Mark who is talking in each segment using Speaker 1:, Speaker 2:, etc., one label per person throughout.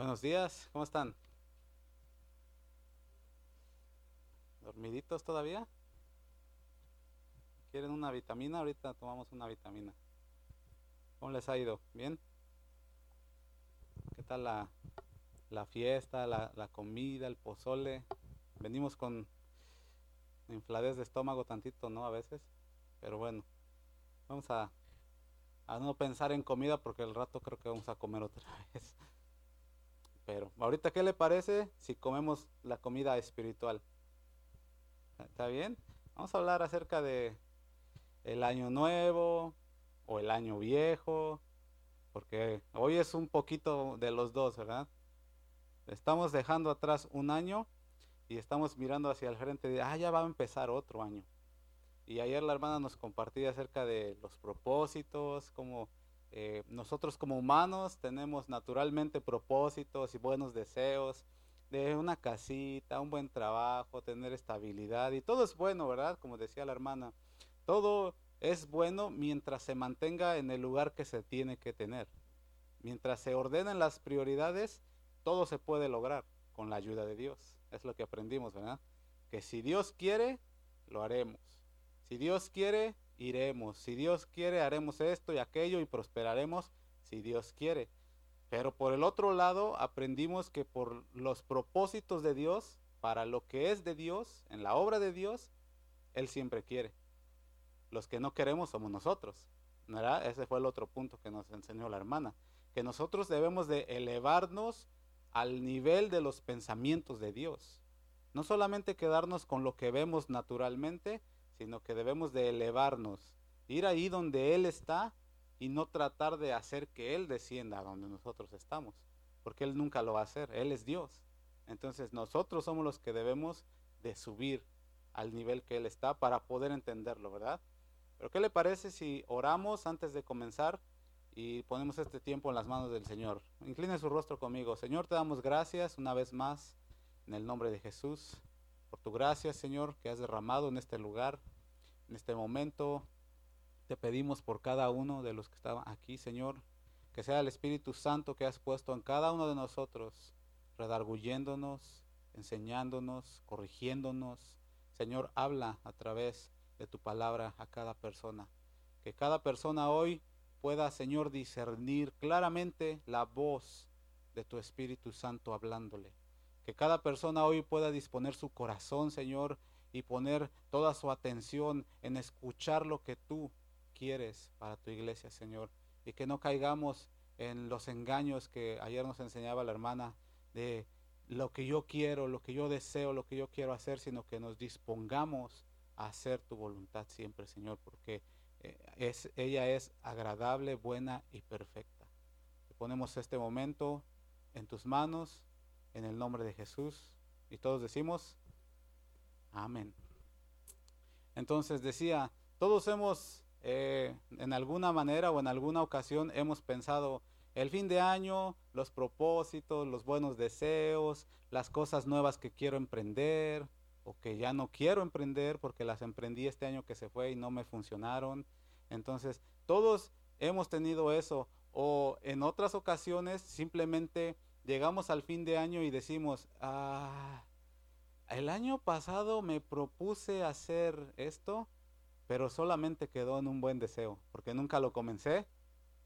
Speaker 1: Buenos días, ¿cómo están? ¿Dormiditos todavía? ¿Quieren una vitamina? Ahorita tomamos una vitamina. ¿Cómo les ha ido? ¿Bien? ¿Qué tal la, la fiesta, la, la comida, el pozole? Venimos con infladez de estómago tantito, ¿no? A veces. Pero bueno, vamos a, a no pensar en comida porque el rato creo que vamos a comer otra vez. Pero ahorita, ¿qué le parece si comemos la comida espiritual? ¿Está bien? Vamos a hablar acerca de el año nuevo o el año viejo, porque hoy es un poquito de los dos, ¿verdad? Estamos dejando atrás un año y estamos mirando hacia el frente de, ah, ya va a empezar otro año. Y ayer la hermana nos compartía acerca de los propósitos, como eh, nosotros como humanos tenemos naturalmente propósitos y buenos deseos de una casita, un buen trabajo, tener estabilidad y todo es bueno, ¿verdad? Como decía la hermana, todo es bueno mientras se mantenga en el lugar que se tiene que tener. Mientras se ordenen las prioridades, todo se puede lograr con la ayuda de Dios. Es lo que aprendimos, ¿verdad? Que si Dios quiere, lo haremos. Si Dios quiere, iremos. Si Dios quiere, haremos esto y aquello y prosperaremos si Dios quiere. Pero por el otro lado, aprendimos que por los propósitos de Dios, para lo que es de Dios, en la obra de Dios, Él siempre quiere. Los que no queremos somos nosotros. ¿verdad? Ese fue el otro punto que nos enseñó la hermana. Que nosotros debemos de elevarnos al nivel de los pensamientos de Dios. No solamente quedarnos con lo que vemos naturalmente, sino que debemos de elevarnos, ir ahí donde Él está y no tratar de hacer que Él descienda a donde nosotros estamos, porque Él nunca lo va a hacer, Él es Dios. Entonces nosotros somos los que debemos de subir al nivel que Él está para poder entenderlo, ¿verdad? Pero ¿qué le parece si oramos antes de comenzar y ponemos este tiempo en las manos del Señor? Incline su rostro conmigo. Señor, te damos gracias una vez más en el nombre de Jesús por tu gracia, Señor, que has derramado en este lugar, en este momento. Te pedimos por cada uno de los que estaban aquí, Señor, que sea el Espíritu Santo que has puesto en cada uno de nosotros, redarguyéndonos, enseñándonos, corrigiéndonos. Señor, habla a través de tu palabra a cada persona. Que cada persona hoy pueda, Señor, discernir claramente la voz de tu Espíritu Santo hablándole. Que cada persona hoy pueda disponer su corazón, Señor, y poner toda su atención en escuchar lo que tú quieres para tu iglesia, Señor. Y que no caigamos en los engaños que ayer nos enseñaba la hermana de lo que yo quiero, lo que yo deseo, lo que yo quiero hacer, sino que nos dispongamos a hacer tu voluntad siempre, Señor, porque eh, es, ella es agradable, buena y perfecta. ponemos este momento en tus manos en el nombre de Jesús. Y todos decimos, amén. Entonces decía, todos hemos, eh, en alguna manera o en alguna ocasión, hemos pensado el fin de año, los propósitos, los buenos deseos, las cosas nuevas que quiero emprender o que ya no quiero emprender porque las emprendí este año que se fue y no me funcionaron. Entonces, todos hemos tenido eso o en otras ocasiones simplemente llegamos al fin de año y decimos, ah, el año pasado me propuse hacer esto, pero solamente quedó en un buen deseo, porque nunca lo comencé,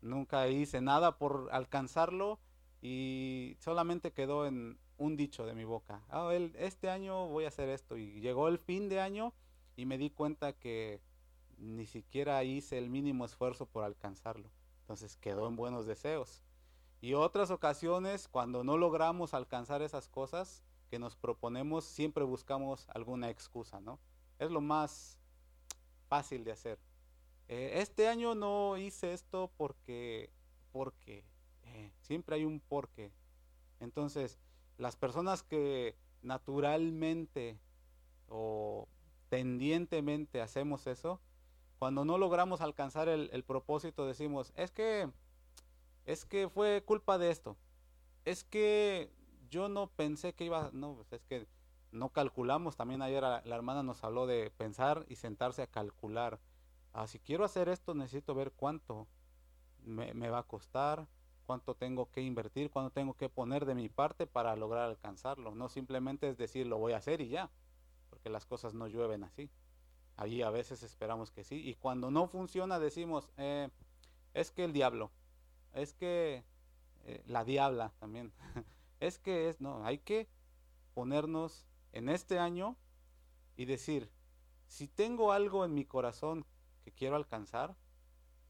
Speaker 1: nunca hice nada por alcanzarlo y solamente quedó en un dicho de mi boca. Ah, este año voy a hacer esto y llegó el fin de año y me di cuenta que ni siquiera hice el mínimo esfuerzo por alcanzarlo. Entonces quedó en buenos deseos. Y otras ocasiones, cuando no logramos alcanzar esas cosas que nos proponemos, siempre buscamos alguna excusa, ¿no? Es lo más fácil de hacer. Eh, este año no hice esto porque, porque, eh, siempre hay un porque. Entonces, las personas que naturalmente o tendientemente hacemos eso, cuando no logramos alcanzar el, el propósito, decimos, es que es que fue culpa de esto. Es que yo no pensé que iba, no, pues es que no calculamos. También ayer la, hermana nos habló de pensar y sentarse a calcular. Ah, si quiero hacer esto, necesito ver cuánto me, va a costar, cuánto tengo que invertir, cuánto tengo que poner de mi parte para lograr alcanzarlo. No simplemente es decir, lo voy a hacer y ya, porque las cosas no llueven así. Allí a veces esperamos que sí. Y cuando no funciona decimos, eh, es que el diablo, es que eh, la diabla también, es que es, no, hay que ponernos en este año y decir, si tengo algo en mi corazón que quiero alcanzar,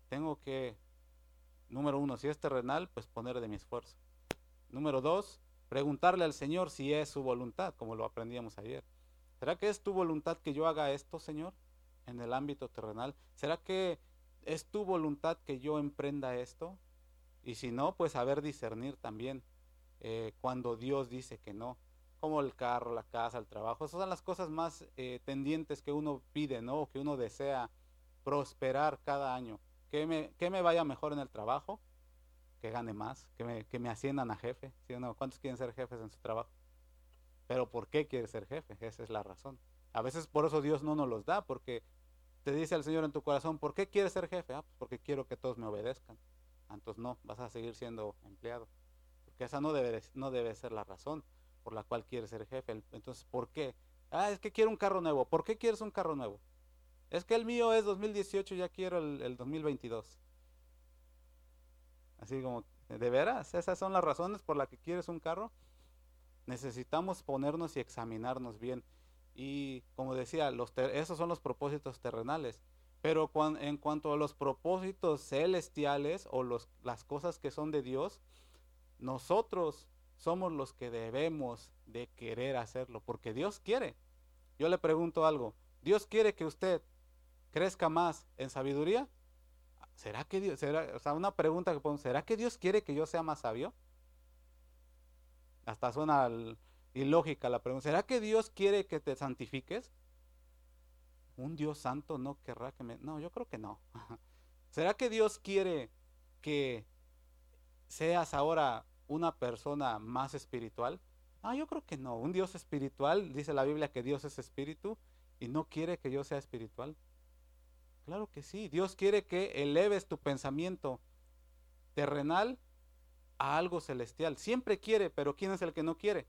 Speaker 1: tengo que, número uno, si es terrenal, pues poner de mi esfuerzo. Número dos, preguntarle al Señor si es su voluntad, como lo aprendíamos ayer. ¿Será que es tu voluntad que yo haga esto, Señor, en el ámbito terrenal? ¿Será que es tu voluntad que yo emprenda esto? Y si no, pues saber discernir también eh, cuando Dios dice que no, como el carro, la casa, el trabajo. Esas son las cosas más eh, tendientes que uno pide, ¿no? Que uno desea prosperar cada año. Que me, que me vaya mejor en el trabajo, que gane más, que me, que me asciendan a jefe. ¿Cuántos quieren ser jefes en su trabajo? Pero ¿por qué quiere ser jefe? Esa es la razón. A veces por eso Dios no nos los da, porque te dice el Señor en tu corazón, ¿por qué quieres ser jefe? Ah, pues porque quiero que todos me obedezcan. Ah, entonces no, vas a seguir siendo empleado. Porque esa no debe, no debe ser la razón por la cual quieres ser jefe. Entonces, ¿por qué? Ah, es que quiero un carro nuevo. ¿Por qué quieres un carro nuevo? Es que el mío es 2018, ya quiero el, el 2022. Así como, ¿de veras? ¿Esas son las razones por las que quieres un carro? Necesitamos ponernos y examinarnos bien. Y como decía, los esos son los propósitos terrenales. Pero en cuanto a los propósitos celestiales o los, las cosas que son de Dios, nosotros somos los que debemos de querer hacerlo, porque Dios quiere. Yo le pregunto algo, ¿Dios quiere que usted crezca más en sabiduría? ¿Será que Dios, será, o sea, una pregunta que ¿será que Dios quiere que yo sea más sabio? Hasta suena ilógica la pregunta. ¿Será que Dios quiere que te santifiques? Un Dios santo no querrá que me... No, yo creo que no. ¿Será que Dios quiere que seas ahora una persona más espiritual? Ah, yo creo que no. Un Dios espiritual, dice la Biblia que Dios es espíritu y no quiere que yo sea espiritual. Claro que sí. Dios quiere que eleves tu pensamiento terrenal a algo celestial. Siempre quiere, pero ¿quién es el que no quiere?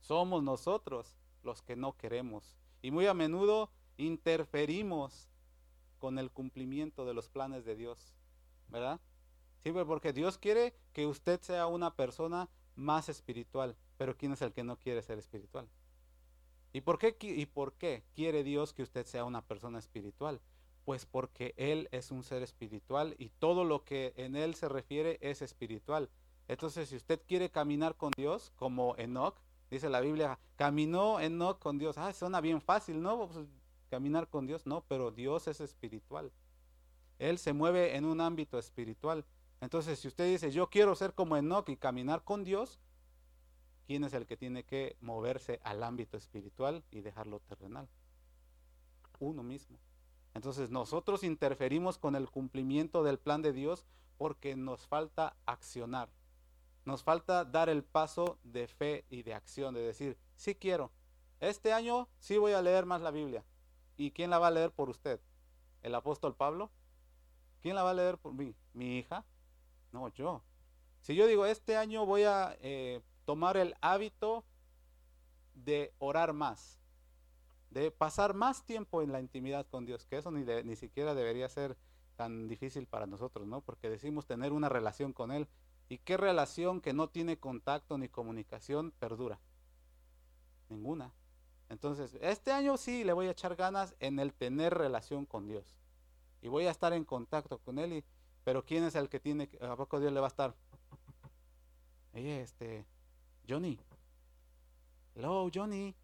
Speaker 1: Somos nosotros los que no queremos. Y muy a menudo interferimos con el cumplimiento de los planes de Dios. ¿Verdad? Siempre porque Dios quiere que usted sea una persona más espiritual. Pero ¿quién es el que no quiere ser espiritual? ¿Y por qué, y por qué quiere Dios que usted sea una persona espiritual? Pues porque Él es un ser espiritual y todo lo que en Él se refiere es espiritual. Entonces, si usted quiere caminar con Dios, como Enoch, dice la Biblia, caminó Enoch con Dios. Ah, suena bien fácil, ¿no? Pues, caminar con Dios, no, pero Dios es espiritual. Él se mueve en un ámbito espiritual. Entonces, si usted dice, yo quiero ser como Enoch y caminar con Dios, ¿quién es el que tiene que moverse al ámbito espiritual y dejarlo terrenal? Uno mismo. Entonces nosotros interferimos con el cumplimiento del plan de Dios porque nos falta accionar. Nos falta dar el paso de fe y de acción, de decir, sí quiero. Este año sí voy a leer más la Biblia. ¿Y quién la va a leer por usted? ¿El apóstol Pablo? ¿Quién la va a leer por mí? ¿Mi hija? No, yo. Si yo digo, este año voy a eh, tomar el hábito de orar más, de pasar más tiempo en la intimidad con Dios, que eso ni, ni siquiera debería ser tan difícil para nosotros, ¿no? Porque decimos tener una relación con Él. ¿Y qué relación que no tiene contacto ni comunicación perdura? Ninguna. Entonces, este año sí le voy a echar ganas en el tener relación con Dios. Y voy a estar en contacto con Él. Y, pero ¿quién es el que tiene, a poco Dios le va a estar? Oye, este, Johnny. Hello, Johnny.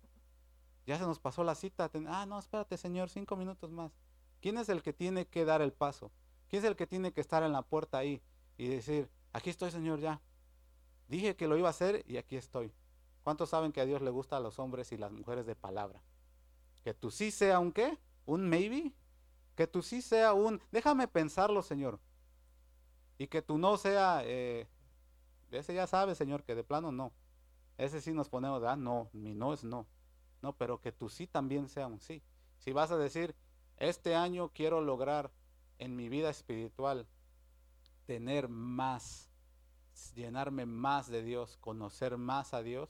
Speaker 1: Ya se nos pasó la cita. Ah, no, espérate, Señor, cinco minutos más. ¿Quién es el que tiene que dar el paso? ¿Quién es el que tiene que estar en la puerta ahí y decir, aquí estoy, Señor, ya? Dije que lo iba a hacer y aquí estoy. ¿Cuántos saben que a Dios le gusta a los hombres y las mujeres de palabra? Que tú sí sea un qué? ¿Un maybe? Que tú sí sea un, déjame pensarlo, Señor. Y que tú no sea, eh, ese ya sabe, Señor, que de plano no. Ese sí nos ponemos, ah, no, mi no es no. No, pero que tu sí también sea un sí. Si vas a decir, este año quiero lograr en mi vida espiritual tener más llenarme más de Dios, conocer más a Dios,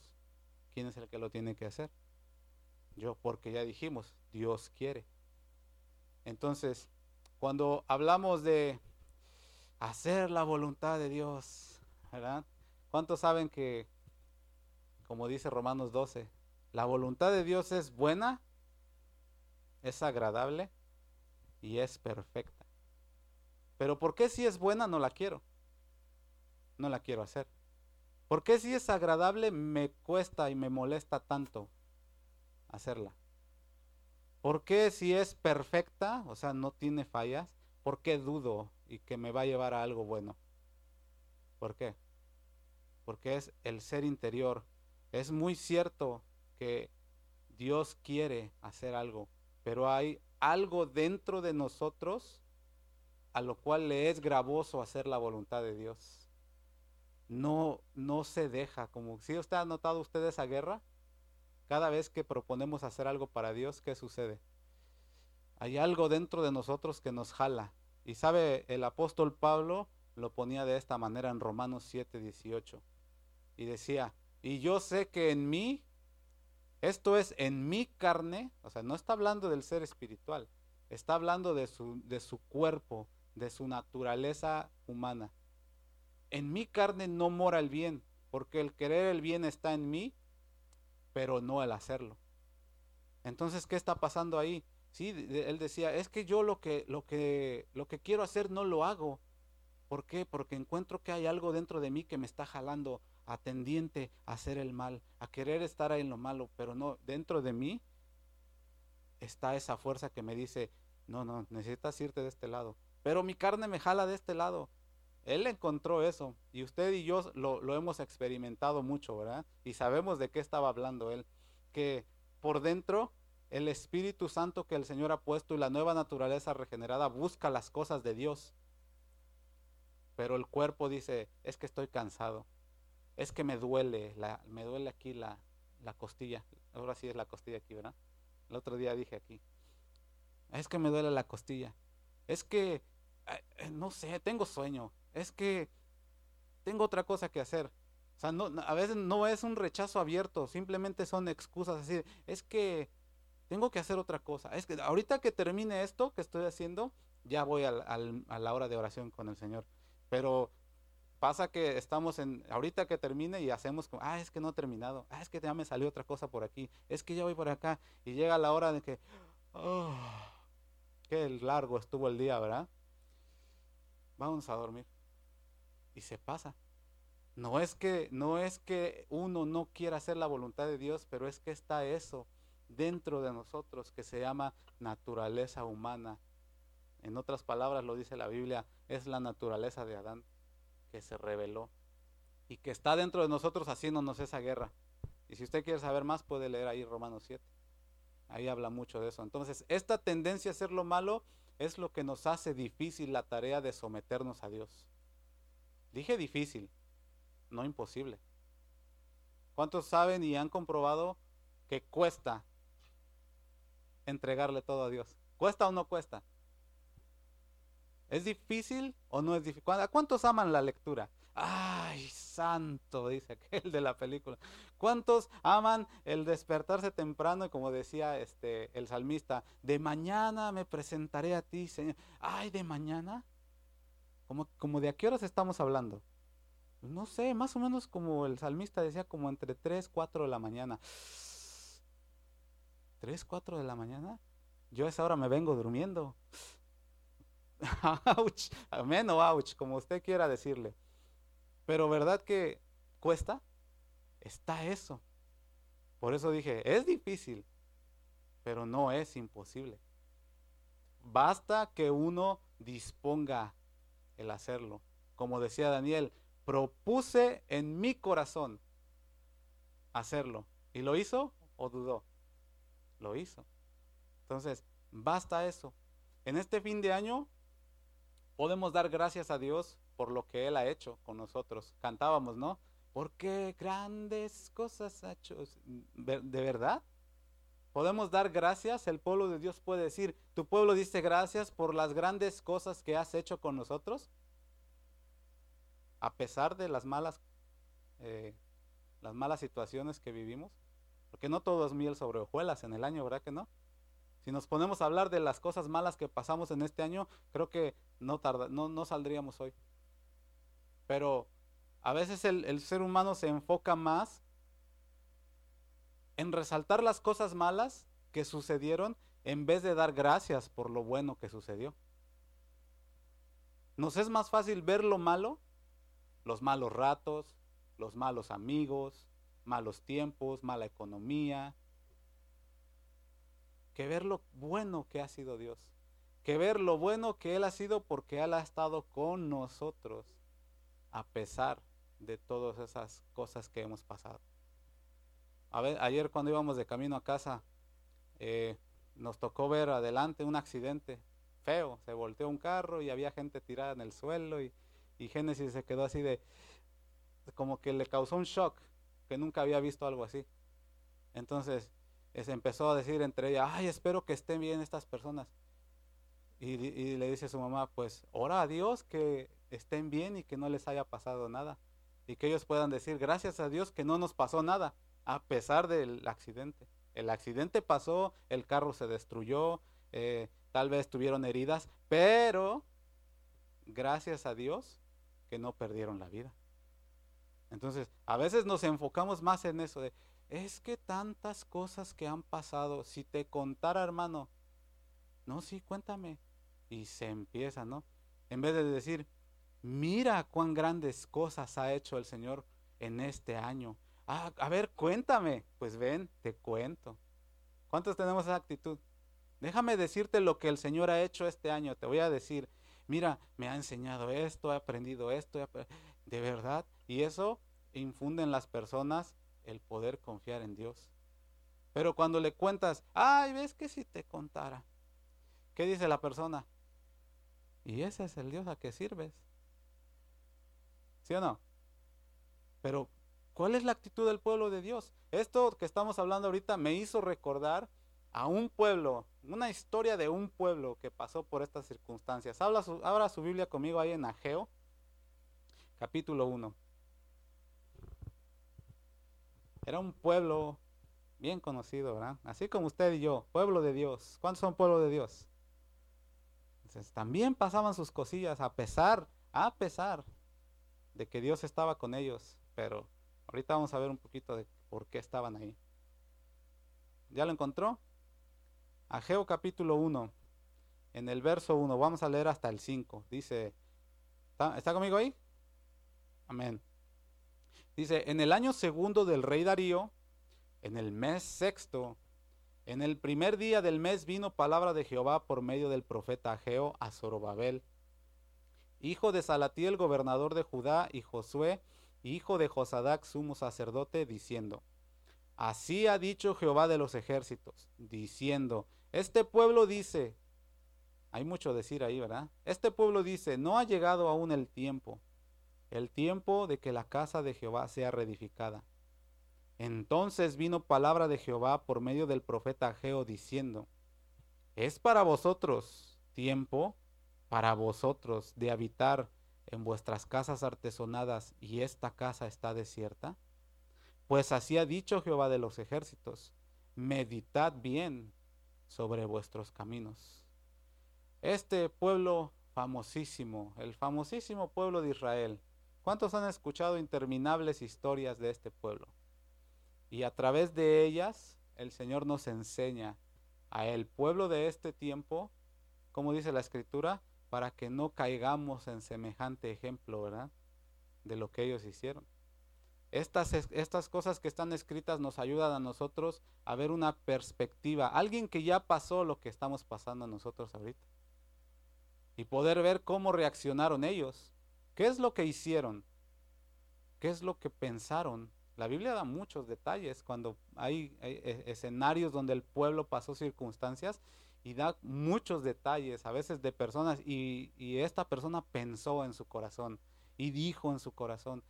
Speaker 1: ¿quién es el que lo tiene que hacer? Yo, porque ya dijimos, Dios quiere. Entonces, cuando hablamos de hacer la voluntad de Dios. ¿Cuántos saben que, como dice Romanos 12, la voluntad de Dios es buena, es agradable y es perfecta? Pero ¿por qué si es buena no la quiero? No la quiero hacer. ¿Por qué si es agradable me cuesta y me molesta tanto hacerla? ¿Por qué si es perfecta, o sea, no tiene fallas, por qué dudo y que me va a llevar a algo bueno? ¿Por qué? Porque es el ser interior. Es muy cierto que Dios quiere hacer algo, pero hay algo dentro de nosotros a lo cual le es gravoso hacer la voluntad de Dios. No, no se deja, como si usted ha notado usted esa guerra, cada vez que proponemos hacer algo para Dios, ¿qué sucede? Hay algo dentro de nosotros que nos jala. Y sabe, el apóstol Pablo lo ponía de esta manera en Romanos 7, 18. Y decía, y yo sé que en mí, esto es en mi carne, o sea, no está hablando del ser espiritual, está hablando de su, de su cuerpo, de su naturaleza humana. En mi carne no mora el bien, porque el querer el bien está en mí, pero no el hacerlo. Entonces, ¿qué está pasando ahí? Sí, él decía, es que yo lo que, lo que, lo que quiero hacer no lo hago. ¿Por qué? Porque encuentro que hay algo dentro de mí que me está jalando a tendiente a hacer el mal, a querer estar ahí en lo malo, pero no, dentro de mí está esa fuerza que me dice, no, no, necesitas irte de este lado. Pero mi carne me jala de este lado. Él encontró eso y usted y yo lo, hemos experimentado mucho, ¿verdad? Y sabemos de qué estaba hablando él, que por dentro el Espíritu Santo que el Señor ha puesto y la nueva naturaleza regenerada busca las cosas de Dios. Pero el cuerpo dice, es que estoy cansado, es que me duele, la, me duele aquí la, la costilla. Ahora sí es la costilla aquí, ¿verdad? El otro día dije aquí, es que me duele la costilla, es que, eh, no sé, tengo sueño, es que tengo otra cosa que hacer. O sea, a veces no es un rechazo abierto, simplemente son excusas así. Es que tengo que hacer otra cosa. Es que ahorita que termine esto que estoy haciendo, ya voy a la hora de oración con el Señor. Pero pasa que estamos en, ahorita que termine y hacemos como, ah, es que no he terminado, ah, es que ya me salió otra cosa por aquí, es que ya voy por acá. Y llega la hora de que, oh, qué largo estuvo el día, ¿verdad? Vamos a dormir y se pasa. No es que no es que uno no quiera hacer la voluntad de Dios, pero es que está eso dentro de nosotros que se llama naturaleza humana. En otras palabras lo dice la Biblia, es la naturaleza de Adán que se reveló y que está dentro de nosotros haciéndonos esa guerra. Y si usted quiere saber más, puede leer ahí Romanos 7. Ahí habla mucho de eso. Entonces, esta tendencia a hacer lo malo es lo que nos hace difícil la tarea de someternos a Dios. Dije difícil, no imposible. ¿Cuántos saben y han comprobado que cuesta entregarle todo a Dios? ¿Cuesta o no cuesta? ¿Es difícil o no es difícil? ¿Cuántos aman la lectura? Ay, santo, dice aquel de la película. ¿Cuántos aman el despertarse temprano y como decía este el salmista, de mañana me presentaré a ti, Señor? Ay, de mañana. Como, de a qué horas estamos hablando. No sé, más o menos como el salmista decía, como entre 3, 4 de la mañana. 3, 4 de la mañana. Yo a esa hora me vengo durmiendo. ouch, amén o ouch, como usted quiera decirle. Pero ¿verdad que cuesta? Está eso. Por eso dije, es difícil, pero no es imposible. Basta que uno disponga el hacerlo. Como decía Daniel, propuse en mi corazón hacerlo. ¿Y lo hizo o dudó? Lo hizo. Entonces, basta eso. En este fin de año podemos dar gracias a Dios por lo que Él ha hecho con nosotros. Cantábamos, ¿no? Porque grandes cosas ha hecho. ¿De verdad? Podemos dar gracias, el pueblo de Dios puede decir, tu pueblo dice gracias por las grandes cosas que has hecho con nosotros. a pesar de las malas, eh, las malas situaciones que vivimos, porque no todo es miel sobre hojuelas en el año, ¿verdad que no? Si nos ponemos a hablar de las cosas malas que pasamos en este año, creo que no, tarda, no, no saldríamos hoy. Pero a veces el, el ser humano se enfoca más en resaltar las cosas malas que sucedieron en vez de dar gracias por lo bueno que sucedió. Nos es más fácil ver lo malo, los malos ratos, los malos amigos, malos tiempos, mala economía, que ver lo bueno que ha sido Dios, que ver lo bueno que Él ha sido porque Él ha estado con nosotros a pesar de todas esas cosas que hemos pasado. A ver, ayer cuando íbamos de camino a casa, eh, nos tocó ver adelante un accidente feo. Se volteó un carro y había gente tirada en el suelo y, y Génesis se quedó así de, como que le causó un shock, que nunca había visto algo así. Entonces, se empezó a decir entre ella, ay, espero que estén bien estas personas. Y, y, le dice a su mamá, pues ora a Dios que estén bien y que no les haya pasado nada. Y que ellos puedan decir, gracias a Dios que no nos pasó nada, a pesar del accidente. El accidente pasó, el carro se destruyó, eh, tal vez tuvieron heridas, pero gracias a Dios que no perdieron la vida. Entonces, a veces nos enfocamos más en eso de, es que tantas cosas que han pasado, si te contara hermano, no, sí, cuéntame. Y se empieza, ¿no? En vez de decir, mira cuán grandes cosas ha hecho el Señor en este año. Ah, a ver, cuéntame. Pues ven, te cuento. ¿Cuántos tenemos esa actitud? Déjame decirte lo que el Señor ha hecho este año. Te voy a decir, mira, me ha enseñado esto, he aprendido esto, de verdad. Y eso infunde en las personas el poder confiar en Dios. Pero cuando le cuentas, ay, ves que si te contara, ¿qué dice la persona? Y ese es el Dios a que sirves. ¿Sí o no? Pero, ¿cuál es la actitud del pueblo de Dios? Esto que estamos hablando ahorita me hizo recordar a un pueblo, una historia de un pueblo que pasó por estas circunstancias. Habla su, abra su Biblia conmigo ahí en Ageo, capítulo 1. Era un pueblo bien conocido, ¿verdad? Así como usted y yo, pueblo de Dios. ¿Cuántos son pueblo de Dios? Entonces, también pasaban sus cosillas a pesar, a pesar de que Dios estaba con ellos. Pero ahorita vamos a ver un poquito de por qué estaban ahí. ¿Ya lo encontró? Ageo capítulo 1, en el verso 1, vamos a leer hasta el 5. Dice, ¿está, conmigo ahí? Amén. Dice, en el año segundo del rey Darío, en el mes sexto, en el primer día del mes vino palabra de Jehová por medio del profeta Ageo a Zorobabel, hijo de Salatiel, gobernador de Judá, y Josué, hijo de Josadac, sumo sacerdote, diciendo, Así ha dicho Jehová de los ejércitos, diciendo, este pueblo dice, hay mucho decir ahí, ¿verdad? Este pueblo dice, no ha llegado aún el tiempo el tiempo de que la casa de Jehová sea reedificada. Entonces vino palabra de Jehová por medio del profeta Ageo diciendo, ¿es para vosotros tiempo, para vosotros, de habitar en vuestras casas artesonadas y esta casa está desierta? Pues así ha dicho Jehová de los ejércitos, meditad bien sobre vuestros caminos. Este pueblo famosísimo, el famosísimo pueblo de Israel, ¿Cuántos han escuchado interminables historias de este pueblo? Y a través de ellas el Señor nos enseña a el pueblo de este tiempo, como dice la escritura, para que no caigamos en semejante ejemplo, ¿verdad? De lo que ellos hicieron. Estas, estas cosas que están escritas nos ayudan a nosotros a ver una perspectiva, alguien que ya pasó lo que estamos pasando nosotros ahorita. Y poder ver cómo reaccionaron ellos ¿Qué es lo que hicieron? ¿Qué es lo que pensaron? La Biblia da muchos detalles cuando hay, e, escenarios donde el pueblo pasó circunstancias y da muchos detalles, a veces de personas, y, y esta persona pensó en su corazón y dijo en su corazón,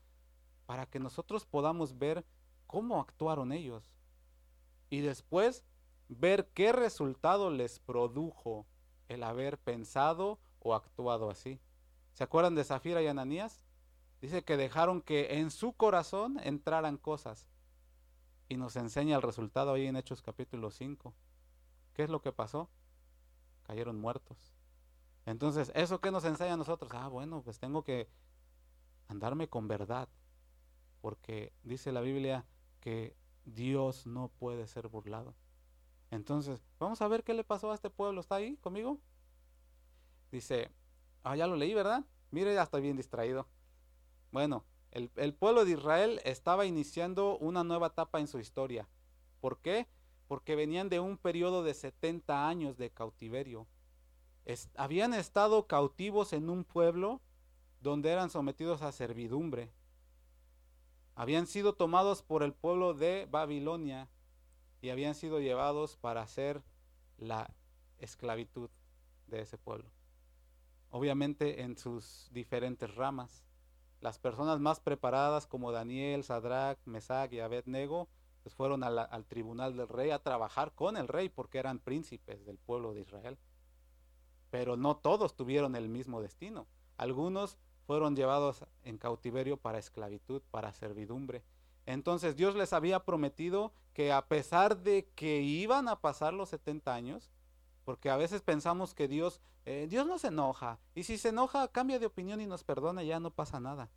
Speaker 1: para que nosotros podamos ver cómo actuaron ellos. Y después ver qué resultado les produjo el haber pensado o actuado así. ¿Se acuerdan de Zafira y Ananías? Dice que dejaron que en su corazón entraran cosas. Y nos enseña el resultado ahí en Hechos capítulo 5. ¿Qué es lo que pasó? Cayeron muertos. Entonces, ¿eso qué nos enseña a nosotros? Ah, bueno, pues tengo que andarme con verdad. Porque dice la Biblia que Dios no puede ser burlado. Entonces, vamos a ver qué le pasó a este pueblo. ¿Está ahí conmigo? Dice, ah, ya lo leí, ¿verdad? Mire, ya estoy bien distraído. Bueno, el, pueblo de Israel estaba iniciando una nueva etapa en su historia. ¿Por qué? Porque venían de un periodo de 70 años de cautiverio. habían estado cautivos en un pueblo donde eran sometidos a servidumbre. Habían sido tomados por el pueblo de Babilonia y habían sido llevados para hacer la esclavitud de ese pueblo. Obviamente en sus diferentes ramas. Las personas más preparadas como Daniel, Sadrach, Mesach y Abednego pues fueron al tribunal del rey a trabajar con el rey porque eran príncipes del pueblo de Israel. Pero no todos tuvieron el mismo destino. Algunos fueron llevados en cautiverio para esclavitud, para servidumbre. Entonces Dios les había prometido que a pesar de que iban a pasar los 70 años, porque a veces pensamos que Dios, eh, Dios no se enoja, y si se enoja cambia de opinión y nos perdona, ya no pasa nada.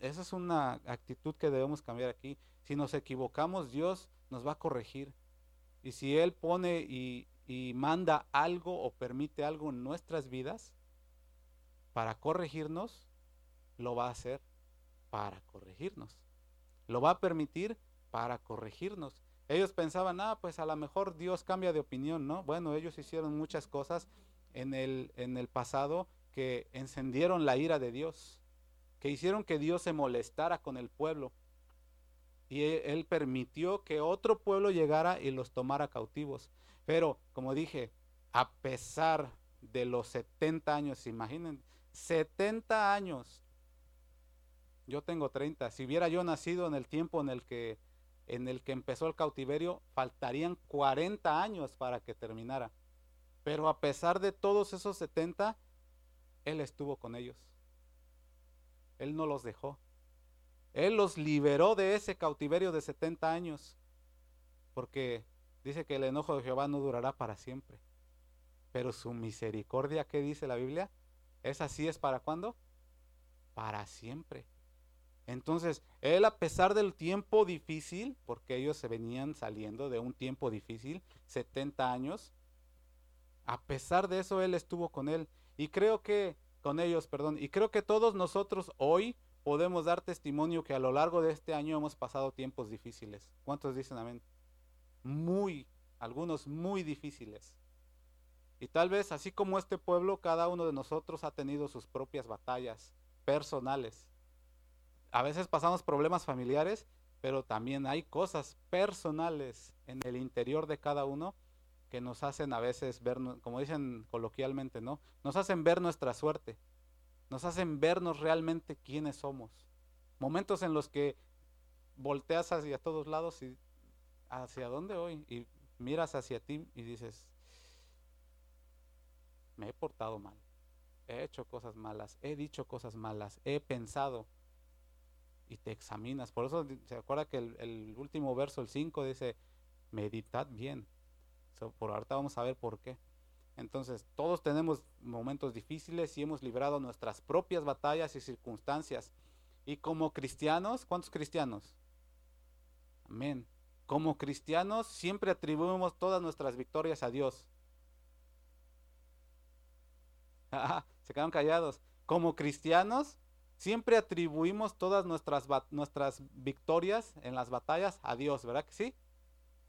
Speaker 1: Esa es una actitud que debemos cambiar aquí. Si nos equivocamos, Dios nos va a corregir. Y si Él pone y, y manda algo o permite algo en nuestras vidas para corregirnos, lo va a hacer para corregirnos lo va a permitir para corregirnos. Ellos pensaban, ah, pues a lo mejor Dios cambia de opinión, ¿no? Bueno, ellos hicieron muchas cosas en el, en el pasado que encendieron la ira de Dios, que hicieron que Dios se molestara con el pueblo. Y él, él permitió que otro pueblo llegara y los tomara cautivos. Pero, como dije, a pesar de los 70 años, imaginen, 70 años yo tengo 30. Si hubiera yo nacido en el tiempo en el que en el que empezó el cautiverio, faltarían 40 años para que terminara. Pero a pesar de todos esos 70, Él estuvo con ellos. Él no los dejó. Él los liberó de ese cautiverio de 70 años. Porque dice que el enojo de Jehová no durará para siempre. Pero su misericordia, ¿qué dice la Biblia? ¿Es así es para cuándo? Para siempre. Entonces, él a pesar del tiempo difícil, porque ellos se venían saliendo de un tiempo difícil, 70 años, a pesar de eso él estuvo con él. Y creo que, con ellos, perdón, y creo que todos nosotros hoy podemos dar testimonio que a lo largo de este año hemos pasado tiempos difíciles. ¿Cuántos dicen amén? Muy, algunos muy difíciles. Y tal vez, así como este pueblo, cada uno de nosotros ha tenido sus propias batallas personales a veces pasamos problemas familiares, pero también hay cosas personales en el interior de cada uno que nos hacen a veces ver, como dicen coloquialmente, ¿no? Nos hacen ver nuestra suerte, nos hacen vernos realmente quiénes somos. Momentos en los que volteas hacia todos lados y hacia dónde voy y miras hacia ti y dices, me he portado mal, he hecho cosas malas, he dicho cosas malas, he pensado y te examinas. Por eso se acuerda que el, último verso, el 5, dice, meditad bien. por ahorita vamos a ver por qué. Entonces, todos tenemos momentos difíciles y hemos librado nuestras propias batallas y circunstancias. Y como cristianos, ¿cuántos cristianos? Amén. Como cristianos siempre atribuimos todas nuestras victorias a Dios. Se quedan callados. Como cristianos Siempre atribuimos todas nuestras, nuestras victorias en las batallas a Dios, ¿verdad que sí?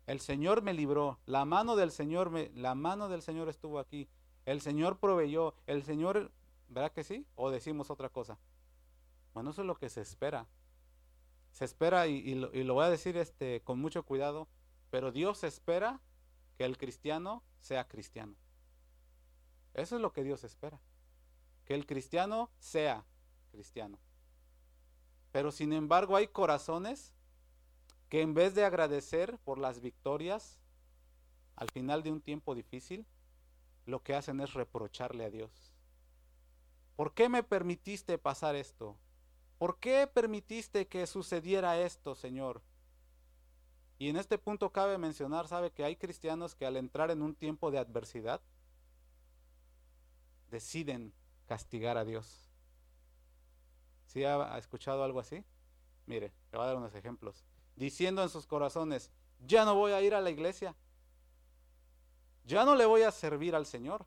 Speaker 1: El Señor me libró, la mano del Señor me, la mano del Señor estuvo aquí, el Señor proveyó, el Señor, ¿verdad que sí? O decimos otra cosa. Bueno, eso es lo que se espera. Se espera, y, lo, lo, voy a decir este, con mucho cuidado, pero Dios espera que el cristiano sea cristiano. Eso es lo que Dios espera. Que el cristiano sea cristiano. Pero sin embargo hay corazones que en vez de agradecer por las victorias al final de un tiempo difícil, lo que hacen es reprocharle a Dios. ¿Por qué me permitiste pasar esto? ¿Por qué permitiste que sucediera esto, Señor? Y en este punto cabe mencionar, sabe, que hay cristianos que al entrar en un tiempo de adversidad, deciden castigar a Dios. ¿Sí ha escuchado algo así? Mire, le voy a dar unos ejemplos. Diciendo en sus corazones, ya no voy a ir a la iglesia, ya no le voy a servir al Señor,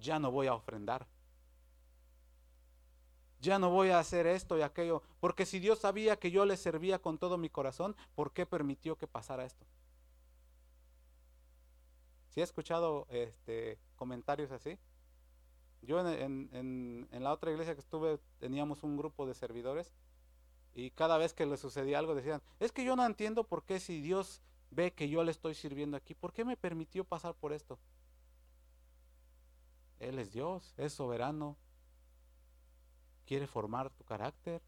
Speaker 1: ya no voy a ofrendar, ya no voy a hacer esto y aquello, porque si Dios sabía que yo le servía con todo mi corazón, ¿por qué permitió que pasara esto? ¿Sí he escuchado este, comentarios así? Yo en, la otra iglesia que estuve teníamos un grupo de servidores y cada vez que le sucedía algo decían, es que yo no entiendo por qué si Dios ve que yo le estoy sirviendo aquí, ¿por qué me permitió pasar por esto? Él es Dios, es soberano, quiere formar tu carácter.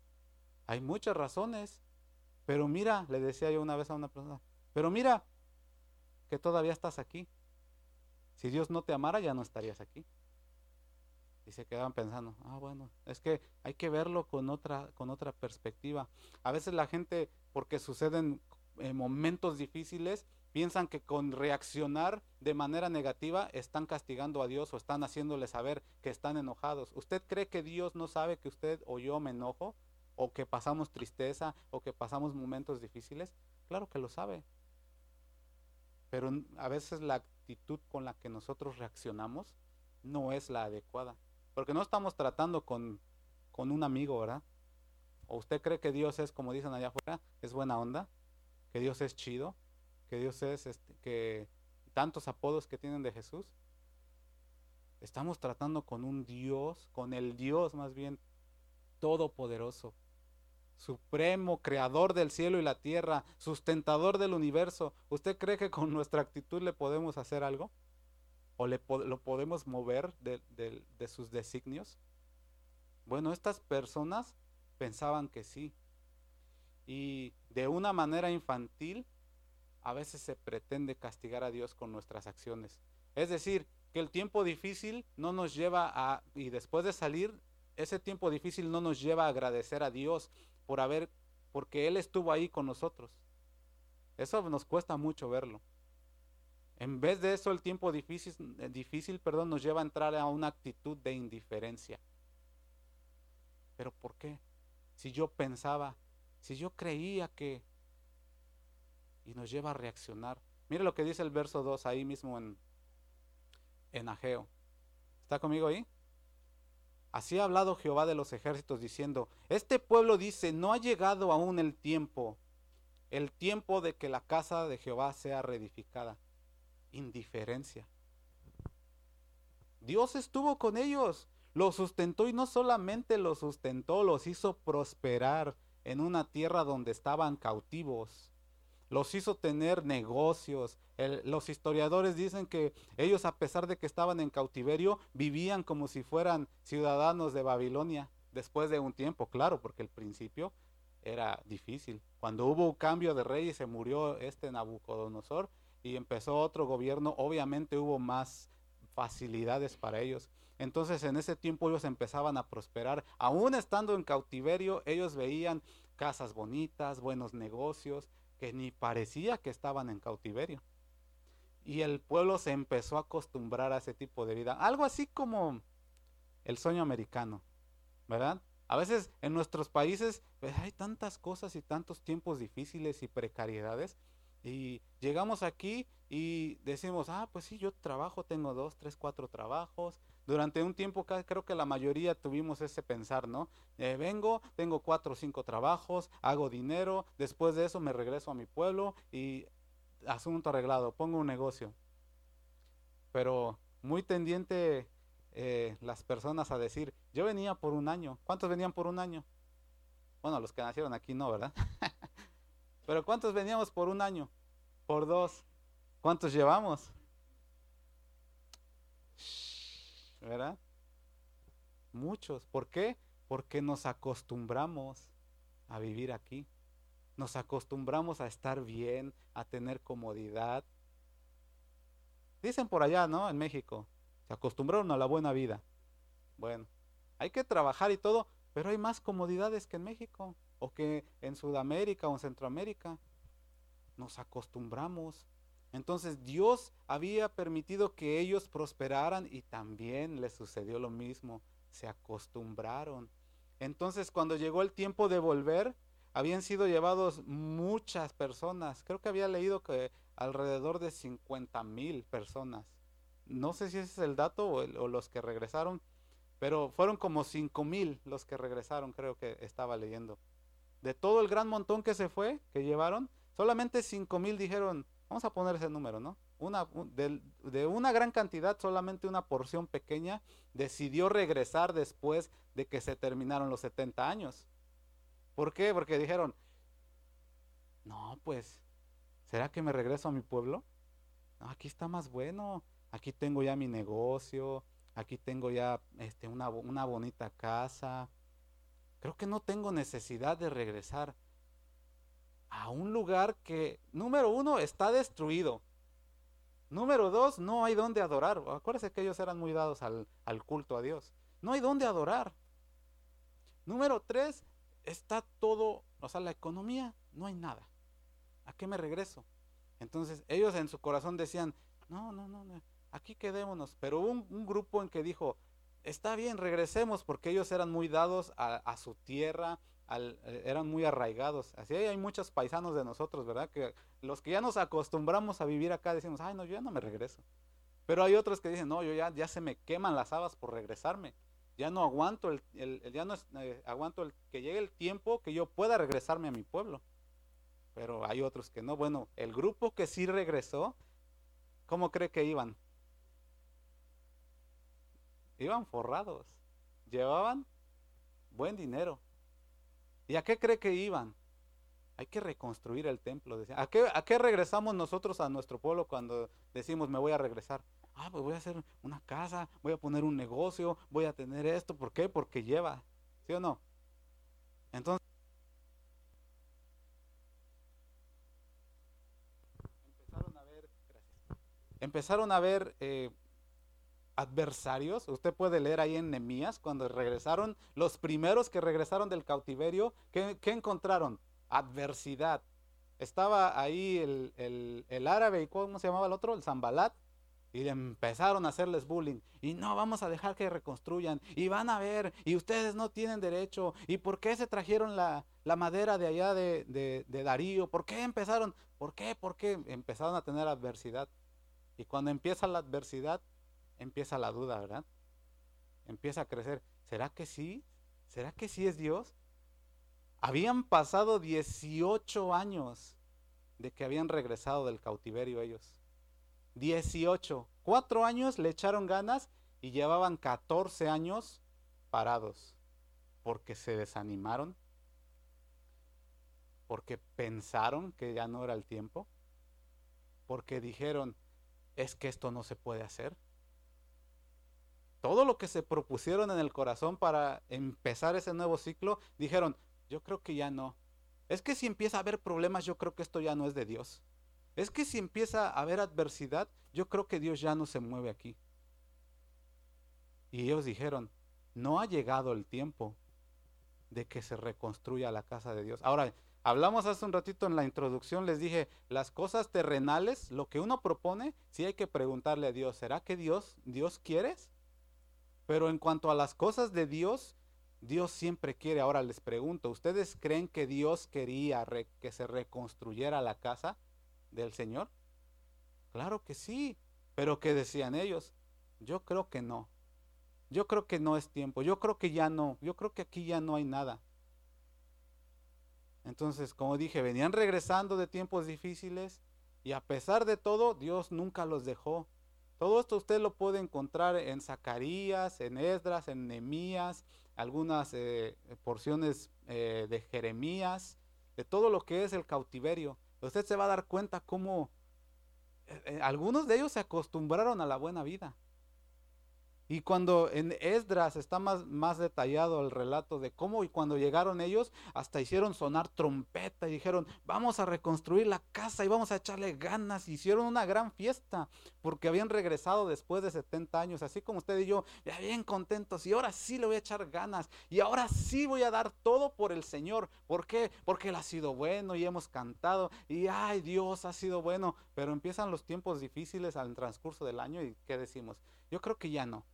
Speaker 1: Hay muchas razones, pero mira, le decía yo una vez a una persona, pero mira que todavía estás aquí. Si Dios no te amara, ya no estarías aquí y se quedaban pensando, ah, bueno, es que hay que verlo con otra, con otra perspectiva. A veces la gente, porque suceden eh, momentos difíciles, piensan que con reaccionar de manera negativa están castigando a Dios o están haciéndole saber que están enojados. ¿Usted cree que Dios no sabe que usted o yo me enojo? ¿O que pasamos tristeza? ¿O que pasamos momentos difíciles? Claro que lo sabe. Pero a veces la actitud con la que nosotros reaccionamos no es la adecuada. Porque no estamos tratando con, un amigo, ¿verdad? ¿O usted cree que Dios es, como dicen allá afuera, es buena onda? ¿Que Dios es chido? ¿Que Dios es, este, que tantos apodos que tienen de Jesús? Estamos tratando con un Dios, con el Dios más bien todopoderoso, supremo, creador del cielo y la tierra, sustentador del universo. ¿Usted cree que con nuestra actitud le podemos hacer algo? O le, lo podemos mover de, de sus designios? Bueno, estas personas pensaban que sí. Y de una manera infantil, a veces se pretende castigar a Dios con nuestras acciones. Es decir, que el tiempo difícil no nos lleva a, y después de salir, ese tiempo difícil no nos lleva a agradecer a Dios por haber, porque Él estuvo ahí con nosotros. Eso nos cuesta mucho verlo. En vez de eso, el tiempo difícil, eh, difícil perdón, nos lleva a entrar a una actitud de indiferencia. ¿Pero por qué? Si yo pensaba, si yo creía que... Y nos lleva a reaccionar. Mire lo que dice el verso 2 ahí mismo en, en Ageo. ¿Está conmigo ahí? Así ha hablado Jehová de los ejércitos diciendo, este pueblo dice, no ha llegado aún el tiempo, el tiempo de que la casa de Jehová sea reedificada indiferencia. Dios estuvo con ellos, los sustentó y no solamente los sustentó, los hizo prosperar en una tierra donde estaban cautivos. Los hizo tener negocios. los historiadores dicen que ellos, a pesar de que estaban en cautiverio, vivían como si fueran ciudadanos de Babilonia. Después de un tiempo, claro, porque el principio era difícil. Cuando hubo un cambio de rey y se murió este Nabucodonosor, y empezó otro gobierno, obviamente hubo más facilidades para ellos. Entonces en ese tiempo ellos empezaban a prosperar. Aún estando en cautiverio, ellos veían casas bonitas, buenos negocios, que ni parecía que estaban en cautiverio. Y el pueblo se empezó a acostumbrar a ese tipo de vida. Algo así como el sueño americano, ¿verdad? A veces en nuestros países pues, hay tantas cosas y tantos tiempos difíciles y precariedades y llegamos aquí y decimos, ah, pues sí, yo trabajo, tengo dos, tres, cuatro trabajos. Durante un tiempo creo que la mayoría tuvimos ese pensar, ¿no? Eh, vengo, tengo cuatro o cinco trabajos, hago dinero, después de eso me regreso a mi pueblo y asunto arreglado, pongo un negocio. Pero muy tendiente eh, las personas a decir, yo venía por un año. ¿Cuántos venían por un año? Bueno, los que nacieron aquí no, ¿verdad? Pero ¿cuántos veníamos por un año? Por dos. ¿Cuántos llevamos? ¿Verdad? Muchos. ¿Por qué? Porque nos acostumbramos a vivir aquí. Nos acostumbramos a estar bien, a tener comodidad. Dicen por allá, ¿no? En México. Se acostumbraron a la buena vida. Bueno, hay que trabajar y todo, pero hay más comodidades que en México o que en Sudamérica o en Centroamérica. Nos acostumbramos. Entonces Dios había permitido que ellos prosperaran y también les sucedió lo mismo. Se acostumbraron. Entonces cuando llegó el tiempo de volver, habían sido llevados muchas personas. Creo que había leído que alrededor de 50 mil personas. No sé si ese es el dato o, o los que regresaron, pero fueron como 5 mil los que regresaron, creo que estaba leyendo. De todo el gran montón que se fue, que llevaron, solamente 5 mil dijeron, vamos a poner ese número, ¿no? Una, de, de, una gran cantidad, solamente una porción pequeña decidió regresar después de que se terminaron los 70 años. ¿Por qué? Porque dijeron, no, pues, ¿será que me regreso a mi pueblo? No, aquí está más bueno, aquí tengo ya mi negocio, aquí tengo ya este, una, una bonita casa. Creo que no tengo necesidad de regresar a un lugar que, número uno, está destruido. Número dos, no hay donde adorar. Acuérdense que ellos eran muy dados al, culto a Dios. No hay donde adorar. Número tres, está todo, o sea, la economía, no hay nada. ¿A qué me regreso? Entonces ellos en su corazón decían, no, no, no, no aquí quedémonos. Pero hubo un, grupo en que dijo, está bien, regresemos, porque ellos eran muy dados a, su tierra, eh, eran muy arraigados. Así hay muchos paisanos de nosotros, ¿verdad? Que los que ya nos acostumbramos a vivir acá decimos, ay, no, yo ya no me regreso. Pero hay otros que dicen, no, yo ya, se me queman las habas por regresarme. Ya no aguanto el, ya no eh, aguanto el que llegue el tiempo que yo pueda regresarme a mi pueblo. Pero hay otros que no. Bueno, el grupo que sí regresó, ¿cómo cree que iban? Iban forrados. Llevaban buen dinero. ¿Y a qué cree que iban? Hay que reconstruir el templo. ¿A qué, ¿A qué regresamos nosotros a nuestro pueblo cuando decimos me voy a regresar? Ah, pues voy a hacer una casa, voy a poner un negocio, voy a tener esto. ¿Por qué? Porque lleva. ¿Sí o no? Entonces, empezaron a ver, eh, adversarios. Usted puede leer ahí en Nemías, cuando regresaron, los primeros que regresaron del cautiverio, ¿qué, encontraron? Adversidad. Estaba ahí el, el, árabe, ¿y cómo se llamaba el otro? El Zambalat. Y empezaron a hacerles bullying. Y no, vamos a dejar que reconstruyan. Y van a ver. Y ustedes no tienen derecho. ¿Y por qué se trajeron la, madera de allá de, de, de, Darío? ¿Por qué empezaron? ¿Por qué? ¿Por qué? Empezaron a tener adversidad. Y cuando empieza la adversidad, empieza la duda, ¿verdad? Empieza a crecer. ¿Será que sí? ¿Será que sí es Dios? Habían pasado 18 años de que habían regresado del cautiverio ellos. 18. Cuatro años le echaron ganas y llevaban 14 años parados porque se desanimaron, porque pensaron que ya no era el tiempo, porque dijeron, es que esto no se puede hacer todo lo que se propusieron en el corazón para empezar ese nuevo ciclo, dijeron, yo creo que ya no. Es que si empieza a haber problemas, yo creo que esto ya no es de Dios. Es que si empieza a haber adversidad, yo creo que Dios ya no se mueve aquí. Y ellos dijeron, no ha llegado el tiempo de que se reconstruya la casa de Dios. Ahora, hablamos hace un ratito en la introducción, les dije, las cosas terrenales, lo que uno propone, sí hay que preguntarle a Dios, ¿será que Dios, Dios quieres? Pero en cuanto a las cosas de Dios, Dios siempre quiere. Ahora les pregunto, ¿ustedes creen que Dios quería que se reconstruyera la casa del Señor? Claro que sí, pero ¿qué decían ellos? Yo creo que no. Yo creo que no es tiempo. Yo creo que ya no. Yo creo que aquí ya no hay nada. Entonces, como dije, venían regresando de tiempos difíciles y a pesar de todo, Dios nunca los dejó. Todo esto usted lo puede encontrar en Zacarías, en Esdras, en Nehemías, algunas eh, porciones eh, de Jeremías, de todo lo que es el cautiverio. Usted se va a dar cuenta cómo eh, algunos de ellos se acostumbraron a la buena vida. Y cuando en Esdras está más, más detallado el relato de cómo y cuando llegaron ellos, hasta hicieron sonar trompeta y dijeron, vamos a reconstruir la casa y vamos a echarle ganas. Hicieron una gran fiesta porque habían regresado después de 70 años, así como usted y yo, ya bien contentos. Y ahora sí le voy a echar ganas y ahora sí voy a dar todo por el Señor. ¿Por qué? Porque Él ha sido bueno y hemos cantado y ay Dios ha sido bueno. Pero empiezan los tiempos difíciles al transcurso del año y ¿qué decimos? Yo creo que ya no.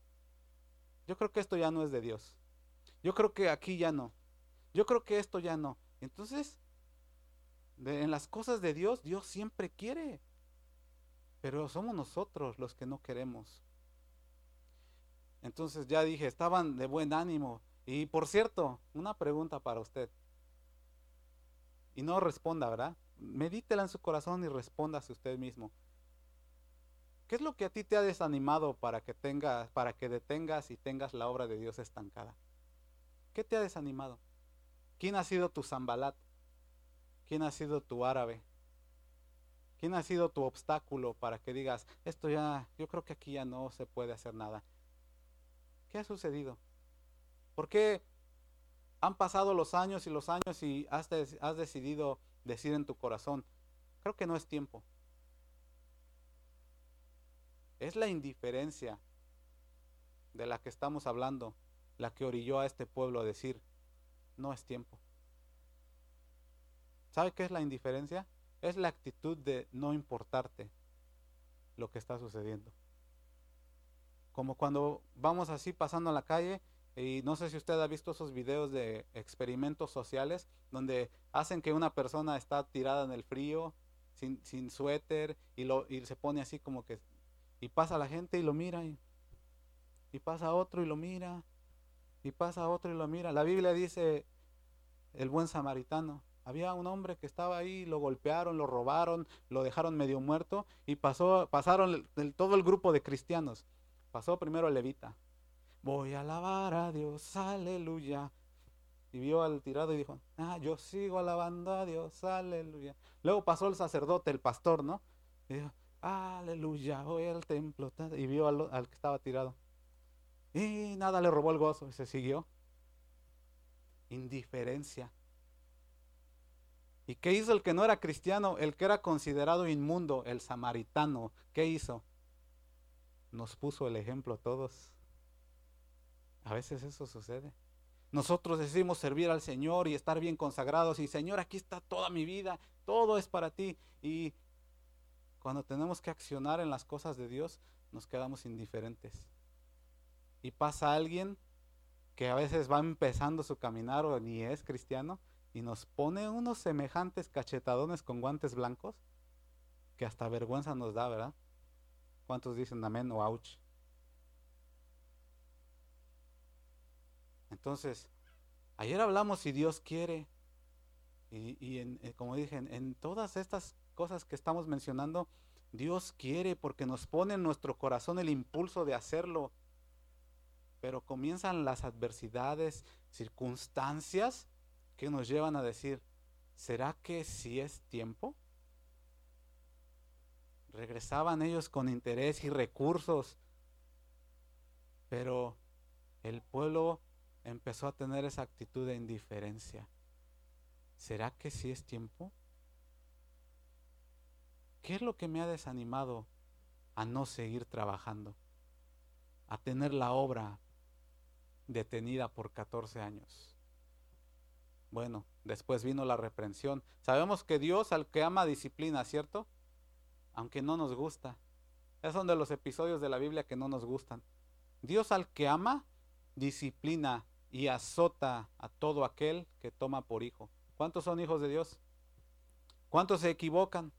Speaker 1: Yo creo que esto ya no es de Dios. Yo creo que aquí ya no. Yo creo que esto ya no. Entonces, en las cosas de Dios, Dios siempre quiere. Pero somos nosotros los que no queremos. Entonces ya dije, estaban de buen ánimo. Y por cierto, una pregunta para usted. Y no responda, ¿verdad? Medítela en su corazón y respóndase usted mismo. ¿Qué es lo que a ti te ha desanimado para que tengas, para que detengas y tengas la obra de Dios estancada? ¿Qué te ha desanimado? ¿Quién ha sido tu zambalat? ¿Quién ha sido tu árabe? ¿Quién ha sido tu obstáculo para que digas, esto ya, yo creo que aquí ya no se puede hacer nada? ¿Qué ha sucedido? ¿Por qué han pasado los años y los años y has, has decidido decir en tu corazón, creo que no es tiempo? Es la indiferencia de la que estamos hablando la que orilló a este pueblo a decir, no es tiempo. ¿Sabe qué es la indiferencia? Es la actitud de no importarte lo que está sucediendo. Como cuando vamos así pasando en la calle y no sé si usted ha visto esos videos de experimentos sociales donde hacen que una persona está tirada en el frío, sin, sin suéter, y, lo, y se pone así como que y pasa la gente y lo mira. Y, pasa otro y lo mira. Y pasa otro y lo mira. La Biblia dice el buen samaritano. Había un hombre que estaba ahí, lo golpearon, lo robaron, lo dejaron medio muerto y pasó, pasaron todo el grupo de cristianos. Pasó primero el levita. Voy a alabar a Dios, aleluya. Y vio al tirado y dijo, ah, yo sigo alabando a Dios, aleluya. Luego pasó el sacerdote, el pastor, ¿no? Y dijo, aleluya, voy al templo. Y vio al, que estaba tirado. Y nada, le robó el gozo y se siguió. Indiferencia. ¿Y qué hizo el que no era cristiano? El que era considerado inmundo, el samaritano. ¿Qué hizo? Nos puso el ejemplo a todos. A veces eso sucede. Nosotros decidimos servir al Señor y estar bien consagrados. Y Señor, aquí está toda mi vida. Todo es para ti. Y cuando tenemos que accionar en las cosas de Dios, nos quedamos indiferentes. Y pasa alguien que a veces va empezando su caminar o ni es cristiano y nos pone unos semejantes cachetadones con guantes blancos que hasta vergüenza nos da, ¿verdad? ¿Cuántos dicen amén o ouch? Entonces, ayer hablamos si Dios quiere, y, en, eh, como dije, en todas estas cosas que estamos mencionando, Dios quiere porque nos pone en nuestro corazón el impulso de hacerlo. Pero comienzan las adversidades, circunstancias que nos llevan a decir, ¿será que sí es tiempo? Regresaban ellos con interés y recursos, pero el pueblo empezó a tener esa actitud de indiferencia. ¿Será que sí es tiempo? ¿Qué es lo que me ha desanimado a no seguir trabajando? A tener la obra detenida por 14 años. Bueno, después vino la reprensión. Sabemos que Dios al que ama disciplina, ¿cierto? Aunque no nos gusta. Es son de los episodios de la Biblia que no nos gustan. Dios al que ama disciplina y azota a todo aquel que toma por hijo. ¿Cuántos son hijos de Dios? ¿Cuántos se equivocan?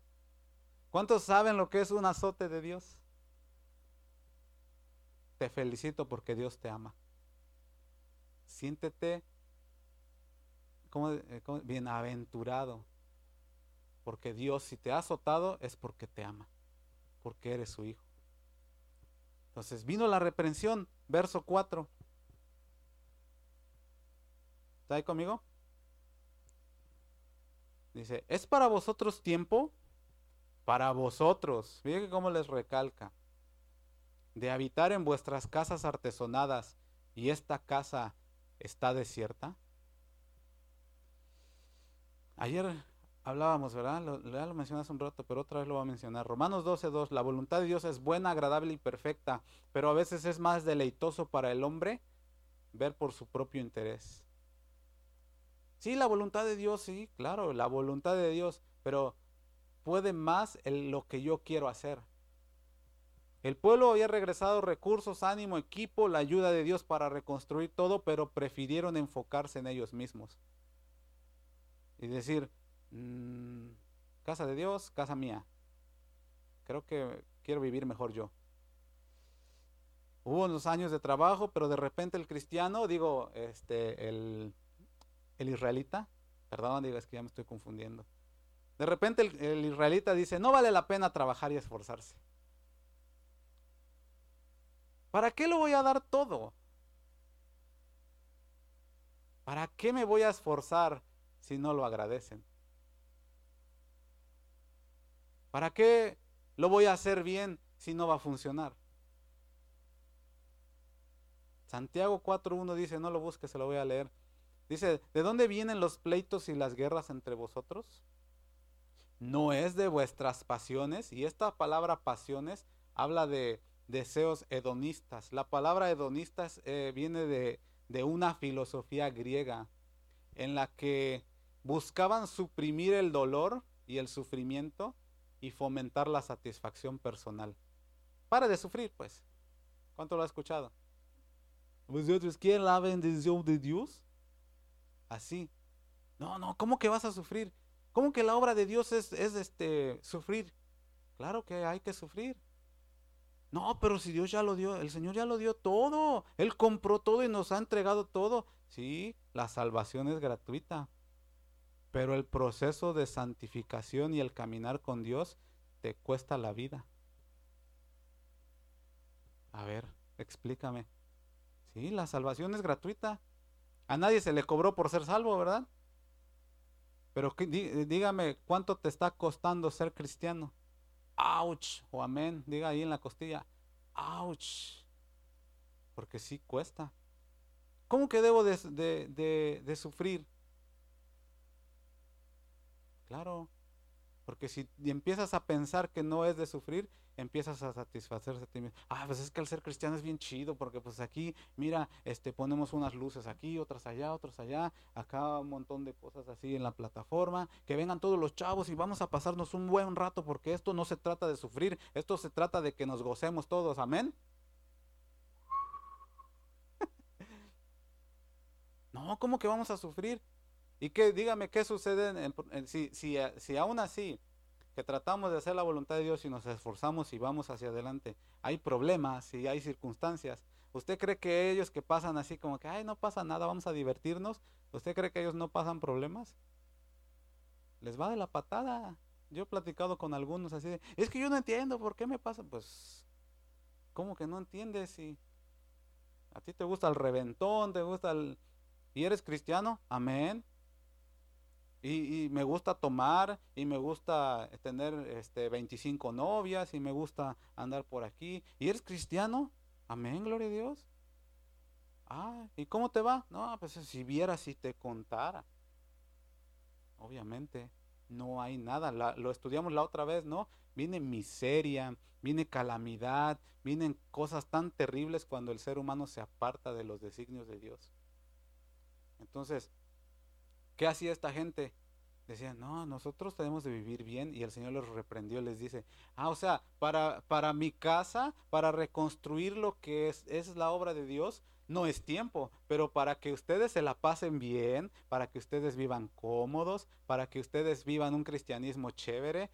Speaker 1: ¿Cuántos saben lo que es un azote de Dios? Te felicito porque Dios te ama. Siéntete como, eh, bienaventurado. Porque Dios, si te ha azotado, es porque te ama. Porque eres su hijo. Entonces vino la reprensión, verso 4. ¿Está ahí conmigo? Dice, ¿es para vosotros tiempo? Para vosotros. Fíjense cómo les recalca. de habitar en vuestras casas artesonadas y esta casa está desierta? Ayer hablábamos, ¿verdad? Lo, ya lo mencioné hace un rato, pero otra vez lo voy a mencionar. Romanos 12.2, la voluntad de Dios es buena, agradable y perfecta, pero a veces es más deleitoso para el hombre ver por su propio interés. Sí, la voluntad de Dios, sí, claro, la voluntad de Dios, pero puede más en lo que yo quiero hacer. El pueblo había regresado recursos, ánimo, equipo, la ayuda de Dios para reconstruir todo, pero prefirieron enfocarse en ellos mismos. Y decir, mm, casa de Dios, casa mía. Creo que quiero vivir mejor yo. Hubo unos años de trabajo, pero de repente el cristiano, digo, este, el, el israelita, perdón, digo, es que ya me estoy confundiendo. De repente el, israelita dice, no vale la pena trabajar y esforzarse. ¿Para qué lo voy a dar todo? ¿Para qué me voy a esforzar si no lo agradecen? ¿Para qué lo voy a hacer bien si no va a funcionar? Santiago 4.1 dice, no lo busques, se lo voy a leer. Dice, ¿de dónde vienen los pleitos y las guerras entre vosotros? No es de vuestras pasiones. Y esta palabra pasiones habla de deseos hedonistas. La palabra hedonistas eh, viene de, de una filosofía griega en la que buscaban suprimir el dolor y el sufrimiento y fomentar la satisfacción personal. Para de sufrir, pues. ¿Cuánto lo ha escuchado? ¿Vosotros quieren la bendición de Dios? Así. No, no, ¿cómo que vas a sufrir? ¿Cómo que la obra de Dios es, este, sufrir? Claro que hay que sufrir. No, pero si Dios ya lo dio, el Señor ya lo dio todo. Él compró todo y nos ha entregado todo. Sí, la salvación es gratuita. Pero el proceso de santificación y el caminar con Dios te cuesta la vida. A ver, explícame. Sí, la salvación es gratuita. A nadie se le cobró por ser salvo, ¿verdad? Pero dígame, ¿cuánto te está costando ser cristiano? ¡Auch! O amén. Diga ahí en la costilla. ¡Auch! Porque sí cuesta. ¿Cómo que debo de, de sufrir? Claro. Porque si empiezas a pensar que no es de sufrir, empiezas a satisfacerse a ti mismo. Ah, pues es que el ser cristiano es bien chido, porque pues aquí, mira, este, ponemos unas luces aquí, otras allá, otras allá, acá un montón de cosas así en la plataforma, que vengan todos los chavos y vamos a pasarnos un buen rato, porque esto no se trata de sufrir, esto se trata de que nos gocemos todos, amén. no, ¿cómo que vamos a sufrir? Y que dígame qué sucede si, si, si aún así que tratamos de hacer la voluntad de Dios y nos esforzamos y vamos hacia adelante. Hay problemas y hay circunstancias. ¿Usted cree que ellos que pasan así como que, ay, no pasa nada, vamos a divertirnos? ¿Usted cree que ellos no pasan problemas? Les va de la patada. Yo he platicado con algunos así de, es que yo no entiendo por qué me pasa. Pues, ¿cómo que no entiendes? Si a ti te gusta el reventón, te gusta el... ¿Y eres cristiano? Amén. Y, me gusta tomar y me gusta tener este 25 novias y me gusta andar por aquí. ¿Y eres cristiano? Amén, gloria a Dios. Ah, ¿y cómo te va? No, pues si viera, si te contara. Obviamente, no hay nada. lo estudiamos la otra vez, ¿no? Viene miseria, viene calamidad, vienen cosas tan terribles cuando el ser humano se aparta de los designios de Dios. Entonces, ¿Qué hacía esta gente? Decían, no, nosotros tenemos de vivir bien y el Señor los reprendió, les dice, ah, o sea, para, para mi casa, para reconstruir lo que es, es la obra de Dios, no es tiempo, pero para que ustedes se la pasen bien, para que ustedes vivan cómodos, para que ustedes vivan un cristianismo chévere,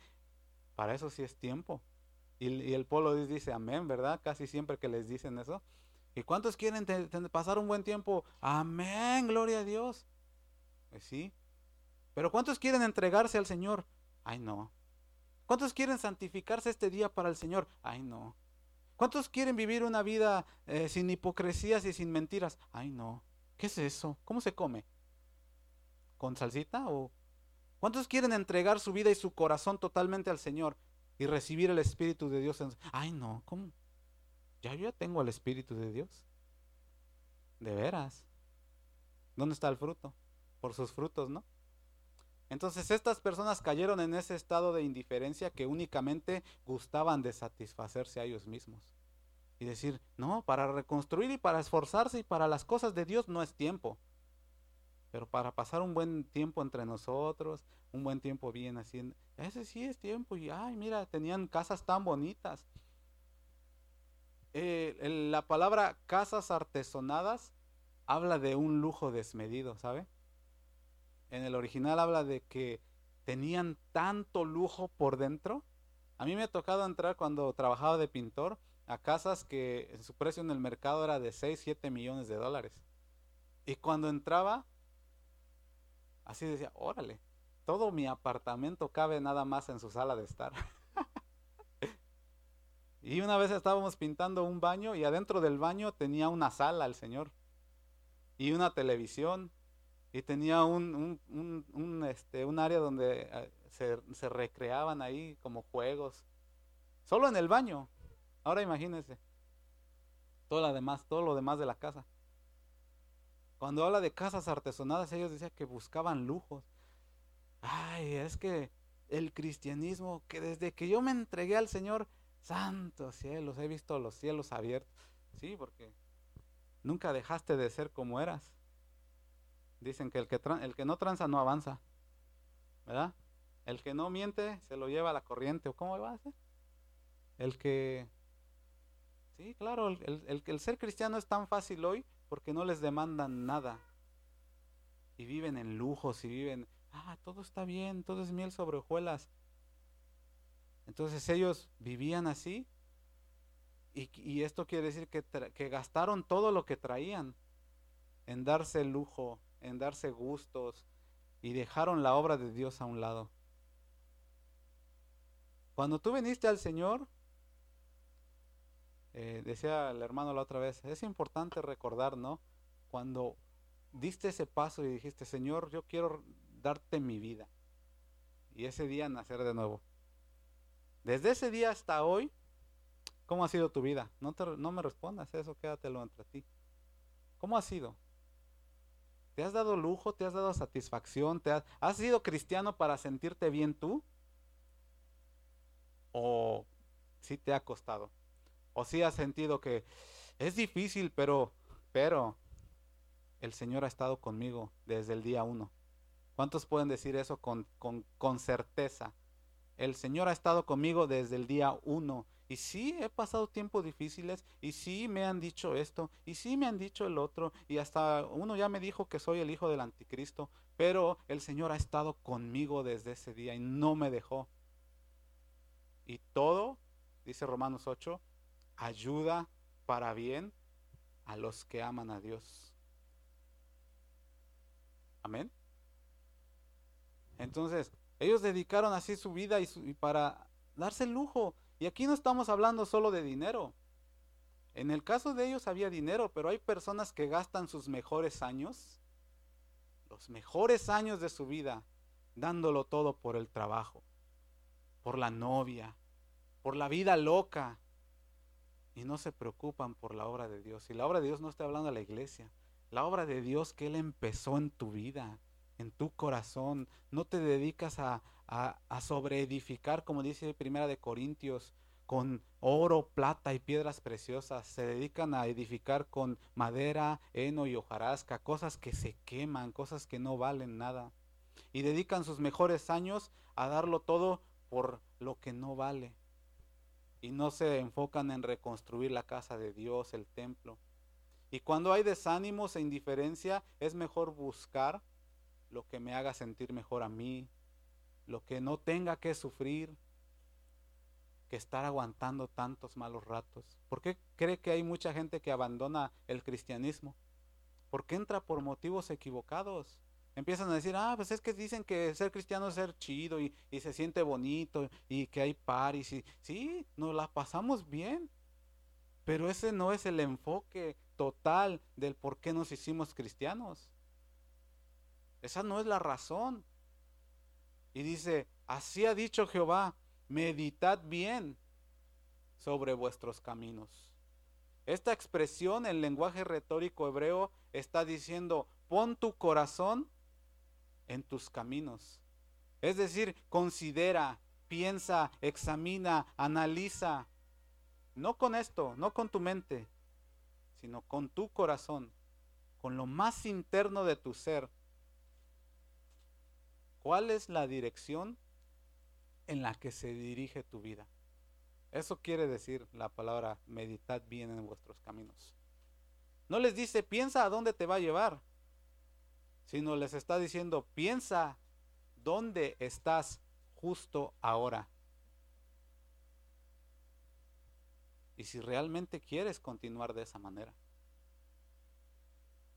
Speaker 1: para eso sí es tiempo. Y, el pueblo dice amén, ¿verdad? Casi siempre que les dicen eso. ¿Y cuántos quieren pasar un buen tiempo? Amén, gloria a Dios. Pues sí. Pero ¿cuántos quieren entregarse al Señor? Ay, no. ¿Cuántos quieren santificarse este día para el Señor? Ay, no. ¿Cuántos quieren vivir una vida eh, sin hipocresías y sin mentiras? Ay, no. ¿Qué es eso? ¿Cómo se come? ¿Con salsita o cuántos quieren entregar su vida y su corazón totalmente al Señor y recibir el Espíritu de Dios? En... Ay, no. ¿Cómo? ya yo ya tengo el Espíritu de Dios. De veras. ¿Dónde está el fruto? Por sus frutos, ¿no? Entonces estas personas cayeron en ese estado de indiferencia que únicamente gustaban de satisfacerse a ellos mismos. Y decir, no, para reconstruir y para esforzarse y para las cosas de Dios no es tiempo. Pero para pasar un buen tiempo entre nosotros, un buen tiempo bien haciendo, ese sí es tiempo. Y ay, mira, tenían casas tan bonitas. Eh, la palabra casas artesonadas habla de un lujo desmedido, ¿sabe? En el original habla de que tenían tanto lujo por dentro. A mí me ha tocado entrar cuando trabajaba de pintor a casas que su precio en el mercado era de 6, 7 millones de dólares. Y cuando entraba, así decía, órale, todo mi apartamento cabe nada más en su sala de estar. y una vez estábamos pintando un baño y adentro del baño tenía una sala el señor. Y una televisión y tenía un, un, este, un área donde eh, se, se, recreaban ahí como juegos. Solo en el baño. Ahora imagínense. Todo lo demás, todo lo demás de la casa. Cuando habla de casas artesonadas, ellos decían que buscaban lujos. Ay, es que el cristianismo, que desde que yo me entregué al Señor, santos cielos, he visto los cielos abiertos. Sí, porque nunca dejaste de ser como eras. Dicen que el que, el que no tranza no avanza. ¿Verdad? El que no miente se lo lleva a la corriente. ¿O cómo va a ser? El que... Sí, claro, el, el, el ser cristiano es tan fácil hoy porque no les demandan nada. Y viven en lujos y viven... Ah, todo está bien, todo es miel sobre hojuelas. Entonces ellos vivían así y, y, esto quiere decir que, que, gastaron todo lo que traían en darse lujo, en darse gustos y dejaron la obra de Dios a un lado. Cuando tú viniste al Señor, eh, decía el hermano la otra vez, es importante recordar, ¿no? Cuando diste ese paso y dijiste, Señor, yo quiero darte mi vida. Y ese día nacer de nuevo. Desde ese día hasta hoy, ¿cómo ha sido tu vida? No, te, no me respondas eso, quédatelo entre ti. ¿Cómo ha sido? ¿Te has dado lujo? ¿Te has dado satisfacción? ¿Te has, sido cristiano para sentirte bien tú? ¿O sí te ha costado? ¿O sí has sentido que es difícil, pero, pero el Señor ha estado conmigo desde el día uno? ¿Cuántos pueden decir eso con, con certeza? El Señor ha estado conmigo desde el día uno y sí, he pasado tiempos difíciles y sí me han dicho esto y sí me han dicho el otro y hasta uno ya me dijo que soy el hijo del anticristo, pero el Señor ha estado conmigo desde ese día y no me dejó. Y todo, dice Romanos 8, ayuda para bien a los que aman a Dios. Amén. Entonces, ellos dedicaron así su vida y, y para darse el lujo y aquí no estamos hablando solo de dinero. En el caso de ellos había dinero, pero hay personas que gastan sus mejores años, los mejores años de su vida, dándolo todo por el trabajo, por la novia, por la vida loca, y no se preocupan por la obra de Dios. Y la obra de Dios no está hablando de la iglesia, la obra de Dios que Él empezó en tu vida, en tu corazón, no te dedicas a, a, sobreedificar, como dice Primera de Corintios, con oro, plata y piedras preciosas. Se dedican a edificar con madera, heno y hojarasca, cosas que se queman, cosas que no valen nada. Y dedican sus mejores años a darlo todo por lo que no vale. Y no se enfocan en reconstruir la casa de Dios, el templo. Y cuando hay desánimos e indiferencia, es mejor buscar lo que me haga sentir mejor a mí, lo que no tenga que sufrir, que estar aguantando tantos malos ratos. ¿Por qué cree que hay mucha gente que abandona el cristianismo? Porque entra por motivos equivocados. Empiezan a decir, ah, pues es que dicen que ser cristiano es ser chido y, se siente bonito y que hay paris. Y, sí, nos la pasamos bien. Pero ese no es el enfoque total del por qué nos hicimos cristianos. Esa no es la razón. Y dice, así ha dicho Jehová, meditad bien sobre vuestros caminos. Esta expresión en lenguaje retórico hebreo está diciendo, pon tu corazón en tus caminos. Es decir, considera, piensa, examina, analiza. No con esto, no con tu mente, sino con tu corazón, con lo más interno de tu ser. ¿Cuál es la dirección en la que se dirige tu vida? Eso quiere decir la palabra meditad bien en vuestros caminos. No les dice piensa a dónde te va a llevar, sino les está diciendo piensa dónde estás justo ahora. Y si realmente quieres continuar de esa manera.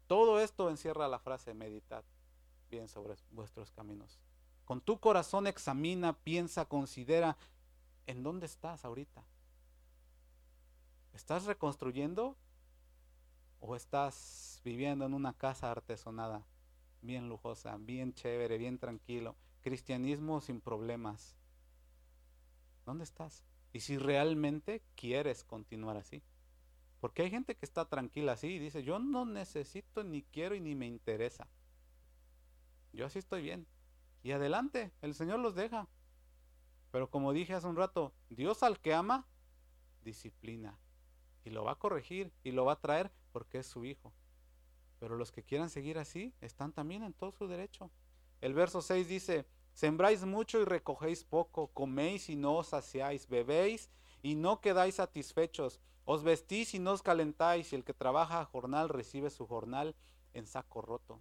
Speaker 1: Todo esto encierra la frase meditad sobre vuestros caminos. Con tu corazón examina, piensa, considera en dónde estás ahorita. ¿Estás reconstruyendo o estás viviendo en una casa artesonada, bien lujosa, bien chévere, bien tranquilo? Cristianismo sin problemas. ¿Dónde estás? Y si realmente quieres continuar así. Porque hay gente que está tranquila así y dice, yo no necesito, ni quiero y ni me interesa. Yo así estoy bien. Y adelante, el Señor los deja. Pero como dije hace un rato, Dios al que ama, disciplina. Y lo va a corregir y lo va a traer porque es su hijo. Pero los que quieran seguir así están también en todo su derecho. El verso 6 dice, sembráis mucho y recogéis poco, coméis y no os saciáis, bebéis y no quedáis satisfechos os vestís y no os calentáis, y el que trabaja a jornal recibe su jornal en saco roto.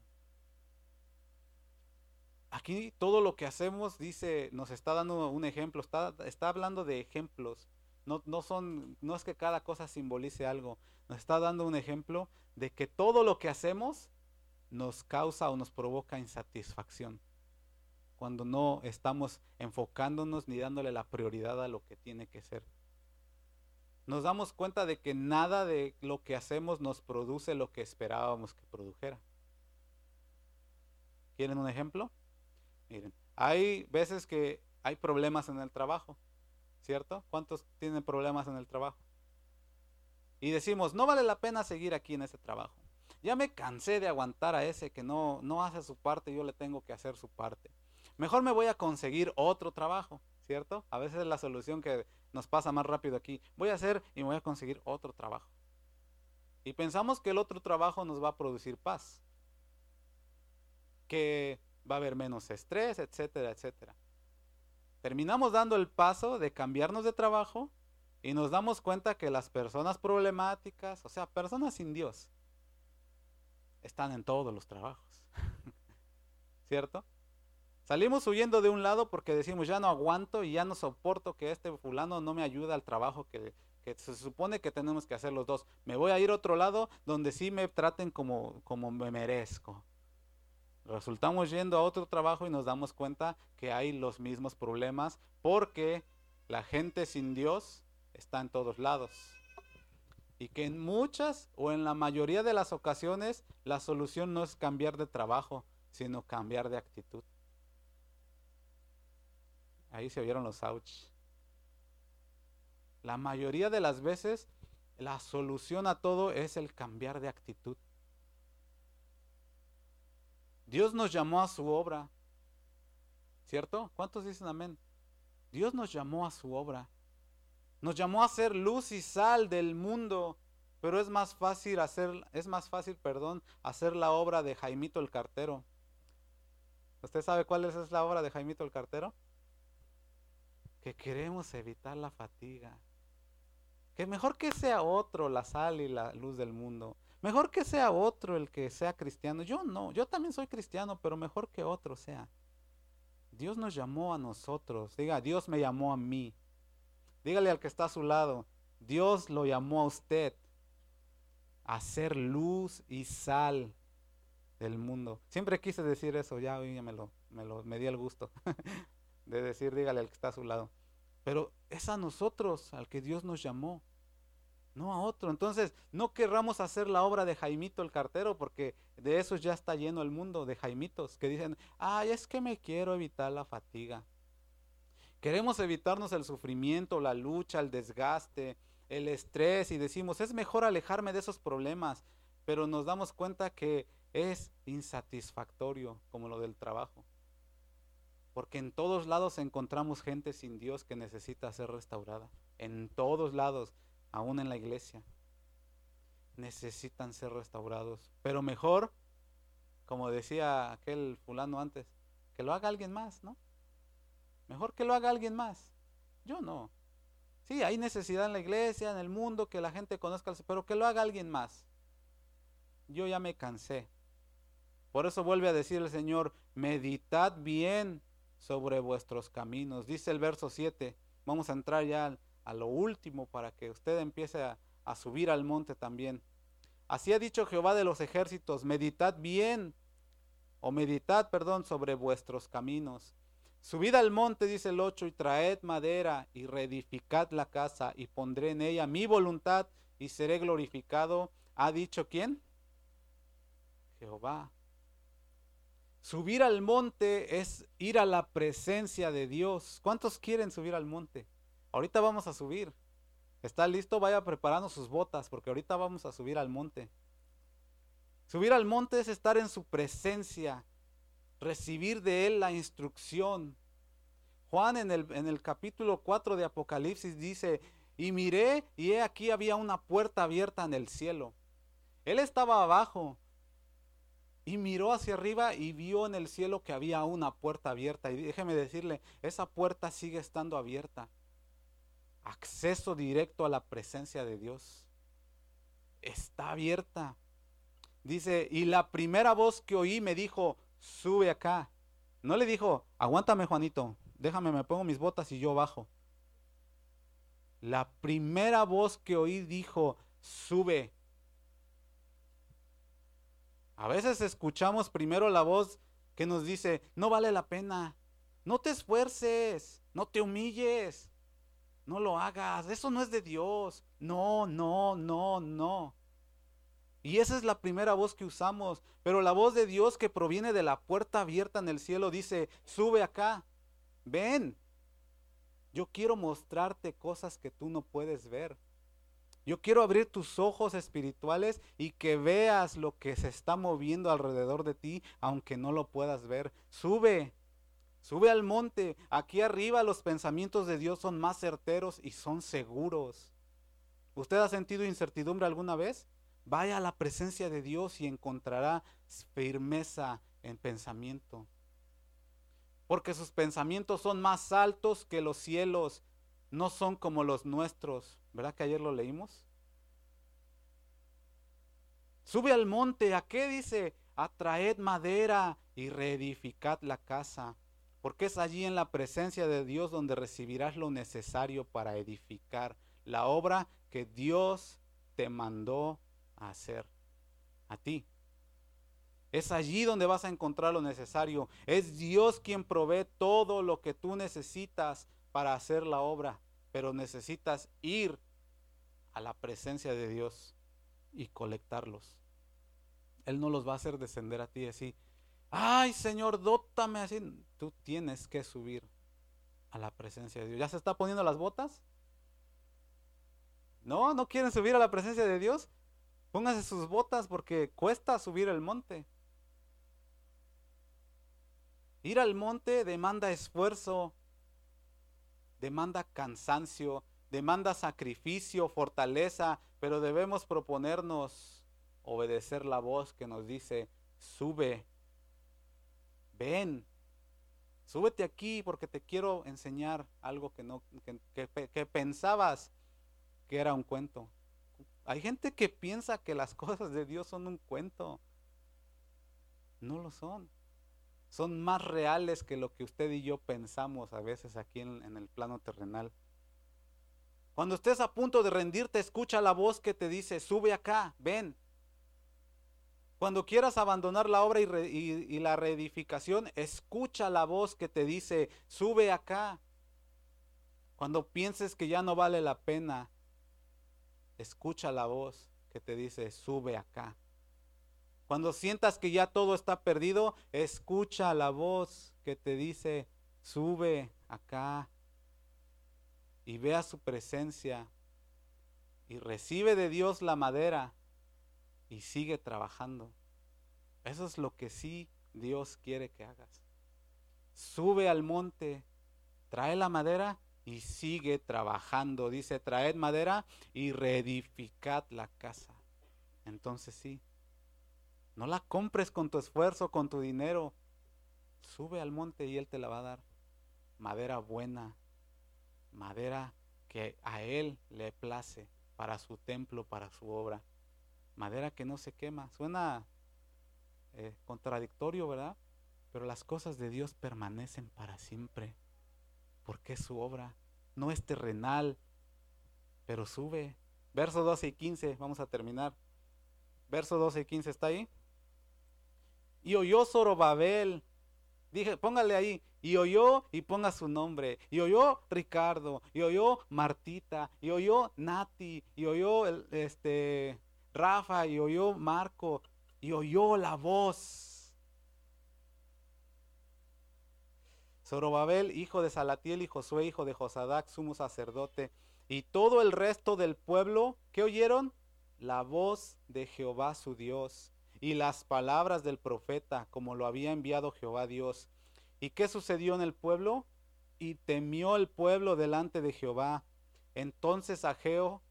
Speaker 1: Aquí todo lo que hacemos, dice, nos está dando un ejemplo, está, hablando de ejemplos. No, no, son, no es que cada cosa simbolice algo, nos está dando un ejemplo de que todo lo que hacemos nos causa o nos provoca insatisfacción. Cuando no estamos enfocándonos ni dándole la prioridad a lo que tiene que ser nos damos cuenta de que nada de lo que hacemos nos produce lo que esperábamos que produjera. ¿Quieren un ejemplo? Miren, hay veces que hay problemas en el trabajo, ¿cierto? ¿Cuántos tienen problemas en el trabajo? Y decimos, no vale la pena seguir aquí en ese trabajo. Ya me cansé de aguantar a ese que no, no hace su parte, yo le tengo que hacer su parte. Mejor me voy a conseguir otro trabajo, ¿cierto? A veces es la solución que nos pasa más rápido aquí. Voy a hacer y voy a conseguir otro trabajo. Y pensamos que el otro trabajo nos va a producir paz. Que va a haber menos estrés, etcétera, etcétera. Terminamos dando el paso de cambiarnos de trabajo y nos damos cuenta que las personas problemáticas, o sea, personas sin Dios, están en todos los trabajos. ¿Cierto? Salimos huyendo de un lado porque decimos, ya no aguanto y ya no soporto que este fulano no me ayude al trabajo que, se supone que tenemos que hacer los dos. Me voy a ir a otro lado donde sí me traten como, como me merezco. Resultamos yendo a otro trabajo y nos damos cuenta que hay los mismos problemas porque la gente sin Dios está en todos lados. Y que en muchas o en la mayoría de las ocasiones la solución no es cambiar de trabajo, sino cambiar de actitud. Ahí se oyeron los ouch. La mayoría de las veces la solución a todo es el cambiar de actitud. Dios nos llamó a su obra. ¿Cierto? ¿Cuántos dicen amén? Dios nos llamó a su obra. Nos llamó a ser luz y sal del mundo, pero es más fácil hacer es más fácil, perdón, hacer la obra de Jaimito el cartero. ¿Usted sabe cuál es la obra de Jaimito el cartero? que queremos evitar la fatiga. Que mejor que sea otro la sal y la luz del mundo. Mejor que sea otro el que sea cristiano. Yo no, yo también soy cristiano, pero mejor que otro sea. Dios nos llamó a nosotros. Diga, Dios me llamó a mí. Dígale al que está a su lado, Dios lo llamó a usted a ser luz y sal del mundo. Siempre quise decir eso, ya hoy me lo, me me di el gusto. de decir, dígale al que está a su lado. Pero es a nosotros al que Dios nos llamó, no a otro. Entonces, no querramos hacer la obra de Jaimito el cartero, porque de eso ya está lleno el mundo, de Jaimitos, que dicen, ay, es que me quiero evitar la fatiga. Queremos evitarnos el sufrimiento, la lucha, el desgaste, el estrés y decimos, es mejor alejarme de esos problemas, pero nos damos cuenta que es insatisfactorio como lo del trabajo. Porque en todos lados encontramos gente sin Dios que necesita ser restaurada. En todos lados, aún en la iglesia. Necesitan ser restaurados. Pero mejor, como decía aquel fulano antes, que lo haga alguien más, ¿no? Mejor que lo haga alguien más. Yo no. Sí, hay necesidad en la iglesia, en el mundo, que la gente conozca, pero que lo haga alguien más. Yo ya me cansé. Por eso vuelve a decir el Señor, meditad bien sobre vuestros caminos. Dice el verso 7. Vamos a entrar ya a lo último para que usted empiece a, subir al monte también. Así ha dicho Jehová de los ejércitos, meditad bien, o meditad, perdón, sobre vuestros caminos. Subid al monte, dice el 8, y traed madera y reedificad la casa y pondré en ella mi voluntad y seré glorificado. ¿Ha dicho quién? Jehová. Subir al monte es ir a la presencia de Dios. ¿Cuántos quieren subir al monte? Ahorita vamos a subir. ¿Está listo? Vaya preparando sus botas porque ahorita vamos a subir al monte. Subir al monte es estar en su presencia, recibir de Él la instrucción. Juan en el, capítulo 4 de Apocalipsis dice, y miré y he aquí había una puerta abierta en el cielo. Él estaba abajo, y miró hacia arriba y vio en el cielo que había una puerta abierta. Y déjeme decirle, esa puerta sigue estando abierta. Acceso directo a la presencia de Dios. Está abierta. Dice, y la primera voz que oí me dijo, sube acá. No le dijo, aguántame Juanito, déjame, me pongo mis botas y yo bajo. La primera voz que oí dijo, sube, a veces escuchamos primero la voz que nos dice, no vale la pena, no te esfuerces, no te humilles, no lo hagas, eso no es de Dios, no, no, no, no. Y esa es la primera voz que usamos, pero la voz de Dios que proviene de la puerta abierta en el cielo dice, sube acá, ven, yo quiero mostrarte cosas que tú no puedes ver. Yo quiero abrir tus ojos espirituales y que veas lo que se está moviendo alrededor de ti, aunque no lo puedas ver. Sube, sube al monte. Aquí arriba los pensamientos de Dios son más certeros y son seguros. ¿Usted ha sentido incertidumbre alguna vez? Vaya a la presencia de Dios y encontrará firmeza en pensamiento. Porque sus pensamientos son más altos que los cielos, no son como los nuestros. ¿Verdad que ayer lo leímos? Sube al monte, ¿a qué dice? Atraed madera y reedificad la casa, porque es allí en la presencia de Dios donde recibirás lo necesario para edificar la obra que Dios te mandó a hacer a ti. Es allí donde vas a encontrar lo necesario. Es Dios quien provee todo lo que tú necesitas para hacer la obra pero necesitas ir a la presencia de Dios y colectarlos. Él no los va a hacer descender a ti y decir, ay Señor, dótame así. Tú tienes que subir a la presencia de Dios. ¿Ya se está poniendo las botas? ¿No? ¿No quieren subir a la presencia de Dios? Pónganse sus botas porque cuesta subir el monte. Ir al monte demanda esfuerzo, demanda cansancio, demanda sacrificio, fortaleza, pero debemos proponernos obedecer la voz que nos dice, sube, ven, súbete aquí porque te quiero enseñar algo que, no, que, que pensabas que era un cuento. Hay gente que piensa que las cosas de Dios son un cuento. No lo son son más reales que lo que usted y yo pensamos a veces aquí en, el plano terrenal. Cuando estés a punto de rendirte, escucha la voz que te dice, sube acá, ven. Cuando quieras abandonar la obra y, y, la reedificación, escucha la voz que te dice, sube acá. Cuando pienses que ya no vale la pena, escucha la voz que te dice, sube acá. Cuando sientas que ya todo está perdido, escucha la voz que te dice, sube acá y vea su presencia. y recibe de Dios la madera y sigue trabajando. Eso es lo que sí Dios quiere que hagas. Sube al monte, trae la madera y sigue trabajando. Dice, traed madera y reedificad la casa. Entonces sí, no la compres con tu esfuerzo, con tu dinero. Sube al monte y Él te la va a dar. Madera buena, madera que a Él le place para su templo, para su obra. Madera que no se quema. Suena eh, contradictorio, ¿verdad? Pero las cosas de Dios permanecen para siempre, porque es su obra. No es terrenal, pero sube. Verso 12 y 15, vamos a terminar. Verso 12 y 15 está ahí. Y oyó Zorobabel. Dije, póngale ahí. Y oyó y ponga su nombre. Y oyó Ricardo. Y oyó Martita. Y oyó Nati. Y oyó el, este Rafa. Y oyó Marco. Y oyó la voz. Zorobabel, hijo de Salatiel y Josué, hijo de Josadac, sumo sacerdote. Y todo el resto del pueblo, ¿qué oyeron? La voz de Jehová su Dios y las palabras del profeta, como lo había enviado Jehová Dios. ¿Y qué sucedió en el pueblo? Y temió el pueblo delante de Jehová. Entonces Ageo,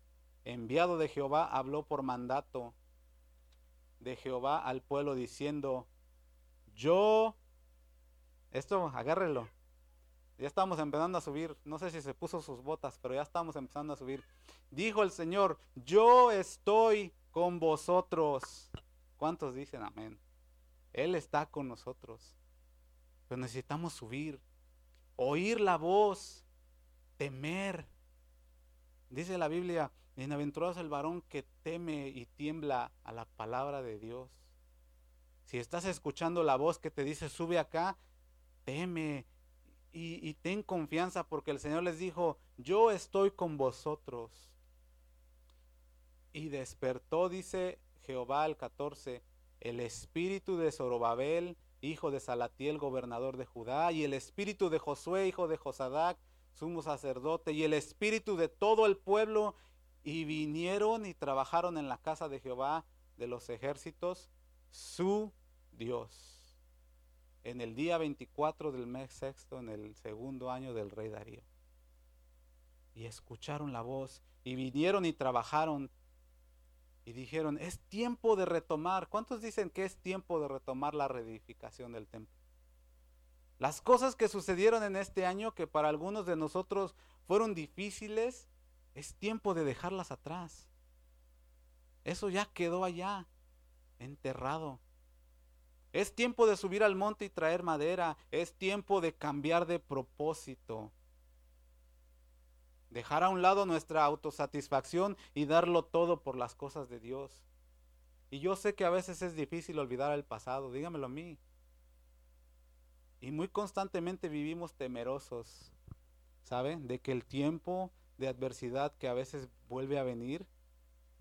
Speaker 1: enviado de Jehová, habló por mandato de Jehová al pueblo diciendo, yo, esto agárrelo, ya estamos empezando a subir, no sé si se puso sus botas, pero ya estamos empezando a subir. Dijo el Señor, yo estoy con vosotros. ¿Cuántos dicen amén? Él está con nosotros. Pero necesitamos subir, oír la voz, temer. Dice la Biblia, bienaventurado el varón que teme y tiembla a la palabra de Dios. Si estás escuchando la voz que te dice, sube acá, teme, y, ten confianza porque el Señor les dijo, yo estoy con vosotros. Y despertó, dice Jehová el 14, el espíritu de Zorobabel, hijo de Salatiel, gobernador de Judá, y el espíritu de Josué, hijo de Josadac, sumo sacerdote, y el espíritu de todo el pueblo, y vinieron y trabajaron en la casa de Jehová de los ejércitos, su Dios en el día 24 del mes sexto, en el segundo año del rey Darío. Y escucharon la voz y vinieron y trabajaron y dijeron, es tiempo de retomar. ¿Cuántos dicen que es tiempo de retomar la reedificación del templo? Las cosas que sucedieron en este año, que para algunos de nosotros fueron difíciles, es tiempo de dejarlas atrás. Eso ya quedó allá, enterrado. Es tiempo de subir al monte y traer madera. Es tiempo de cambiar de propósito. Dejar a un lado nuestra autosatisfacción y darlo todo por las cosas de Dios. Y yo sé que a veces es difícil olvidar el pasado, dígamelo a mí. Y muy constantemente vivimos temerosos, ¿saben? De que el tiempo de adversidad que a veces vuelve a venir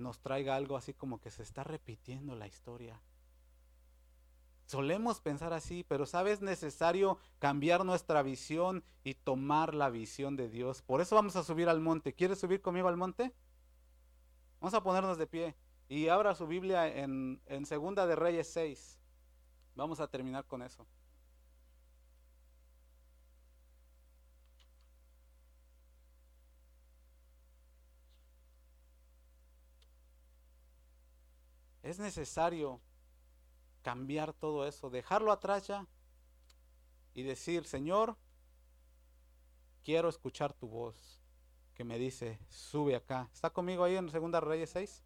Speaker 1: nos traiga algo así como que se está repitiendo la historia. Solemos pensar así, pero sabes, es necesario cambiar nuestra visión y tomar la visión de Dios. Por eso vamos a subir al monte. ¿Quieres subir conmigo al monte? Vamos a ponernos de pie y abra su Biblia en, en Segunda de Reyes 6. Vamos a terminar con eso. Es necesario cambiar todo eso, dejarlo atrás ya y decir, Señor, quiero escuchar tu voz que me dice, sube acá. ¿Está conmigo ahí en Segunda Reyes 6?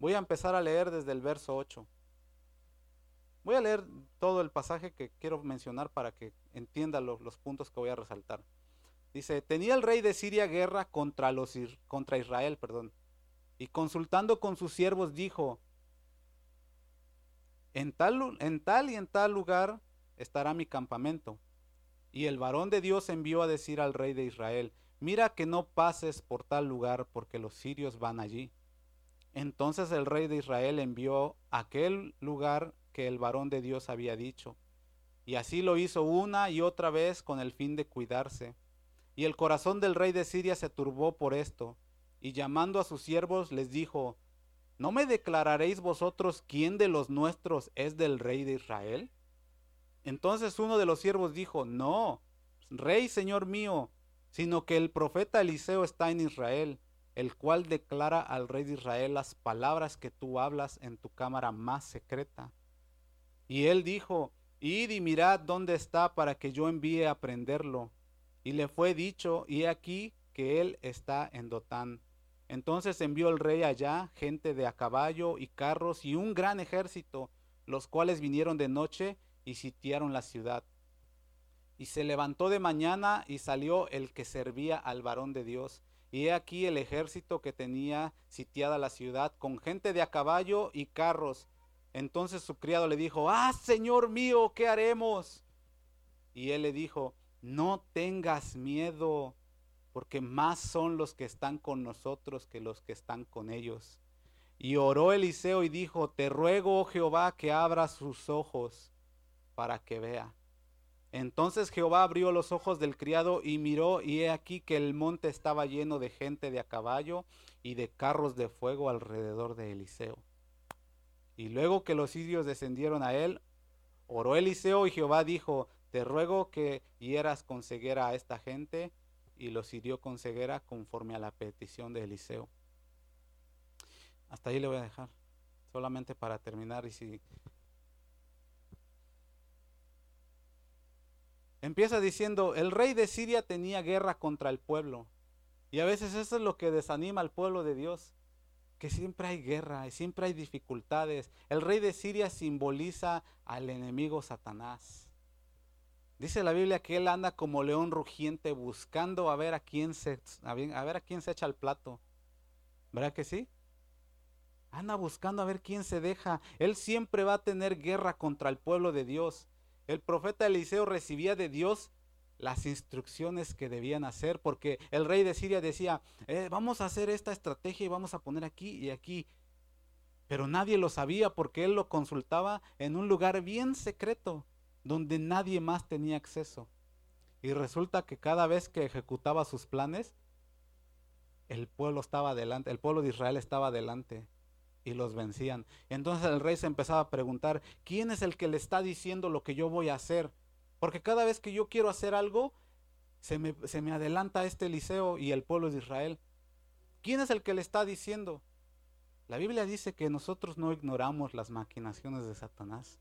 Speaker 1: Voy a empezar a leer desde el verso 8. Voy a leer todo el pasaje que quiero mencionar para que entienda los puntos que voy a resaltar. Dice, tenía el rey de Siria guerra contra, los, contra Israel, perdón, y consultando con sus siervos dijo, en tal, en tal y en tal lugar estará mi campamento. Y el varón de Dios envió a decir al rey de Israel, mira que no pases por tal lugar porque los sirios van allí. Entonces el rey de Israel envió a aquel lugar que el varón de Dios había dicho. Y así lo hizo una y otra vez con el fin de cuidarse. Y el corazón del rey de Siria se turbó por esto, y llamando a sus siervos les dijo, ¿no me declararéis vosotros quién de los nuestros es del rey de Israel? Entonces uno de los siervos dijo, no, rey señor mío, sino que el profeta Eliseo está en Israel, el cual declara al rey de Israel las palabras que tú hablas en tu cámara más secreta. Y él dijo, id y mirad dónde está para que yo envíe a prenderlo. Y le fue dicho, y aquí que él está en Dotán. Entonces envió el rey allá gente de a caballo y carros y un gran ejército, los cuales vinieron de noche y sitiaron la ciudad. Y se levantó de mañana y salió el que servía al varón de Dios. Y he aquí el ejército que tenía sitiada la ciudad con gente de a caballo y carros. Entonces su criado le dijo, ah, Señor mío, ¿qué haremos? Y él le dijo, no tengas miedo porque más son los que están con nosotros que los que están con ellos. Y oró Eliseo y dijo, te ruego, oh Jehová, que abra sus ojos para que vea. Entonces Jehová abrió los ojos del criado y miró, y he aquí que el monte estaba lleno de gente de a caballo y de carros de fuego alrededor de Eliseo. Y luego que los sirios descendieron a él, oró Eliseo y Jehová dijo, te ruego que hieras con ceguera a esta gente y los hirió con ceguera conforme a la petición de Eliseo. Hasta ahí le voy a dejar, solamente para terminar y si empieza diciendo, el rey de Siria tenía guerra contra el pueblo. Y a veces eso es lo que desanima al pueblo de Dios, que siempre hay guerra y siempre hay dificultades. El rey de Siria simboliza al enemigo Satanás. Dice la Biblia que él anda como león rugiente buscando a ver a quién se a ver a quién se echa el plato. ¿Verdad que sí? Anda buscando a ver quién se deja. Él siempre va a tener guerra contra el pueblo de Dios. El profeta Eliseo recibía de Dios las instrucciones que debían hacer, porque el rey de Siria decía, eh, vamos a hacer esta estrategia y vamos a poner aquí y aquí. Pero nadie lo sabía porque él lo consultaba en un lugar bien secreto donde nadie más tenía acceso. Y resulta que cada vez que ejecutaba sus planes, el pueblo estaba adelante, el pueblo de Israel estaba adelante y los vencían. Entonces el rey se empezaba a preguntar, ¿quién es el que le está diciendo lo que yo voy a hacer? Porque cada vez que yo quiero hacer algo, se me, se me adelanta este Eliseo y el pueblo de Israel. ¿Quién es el que le está diciendo? La Biblia dice que nosotros no ignoramos las maquinaciones de Satanás.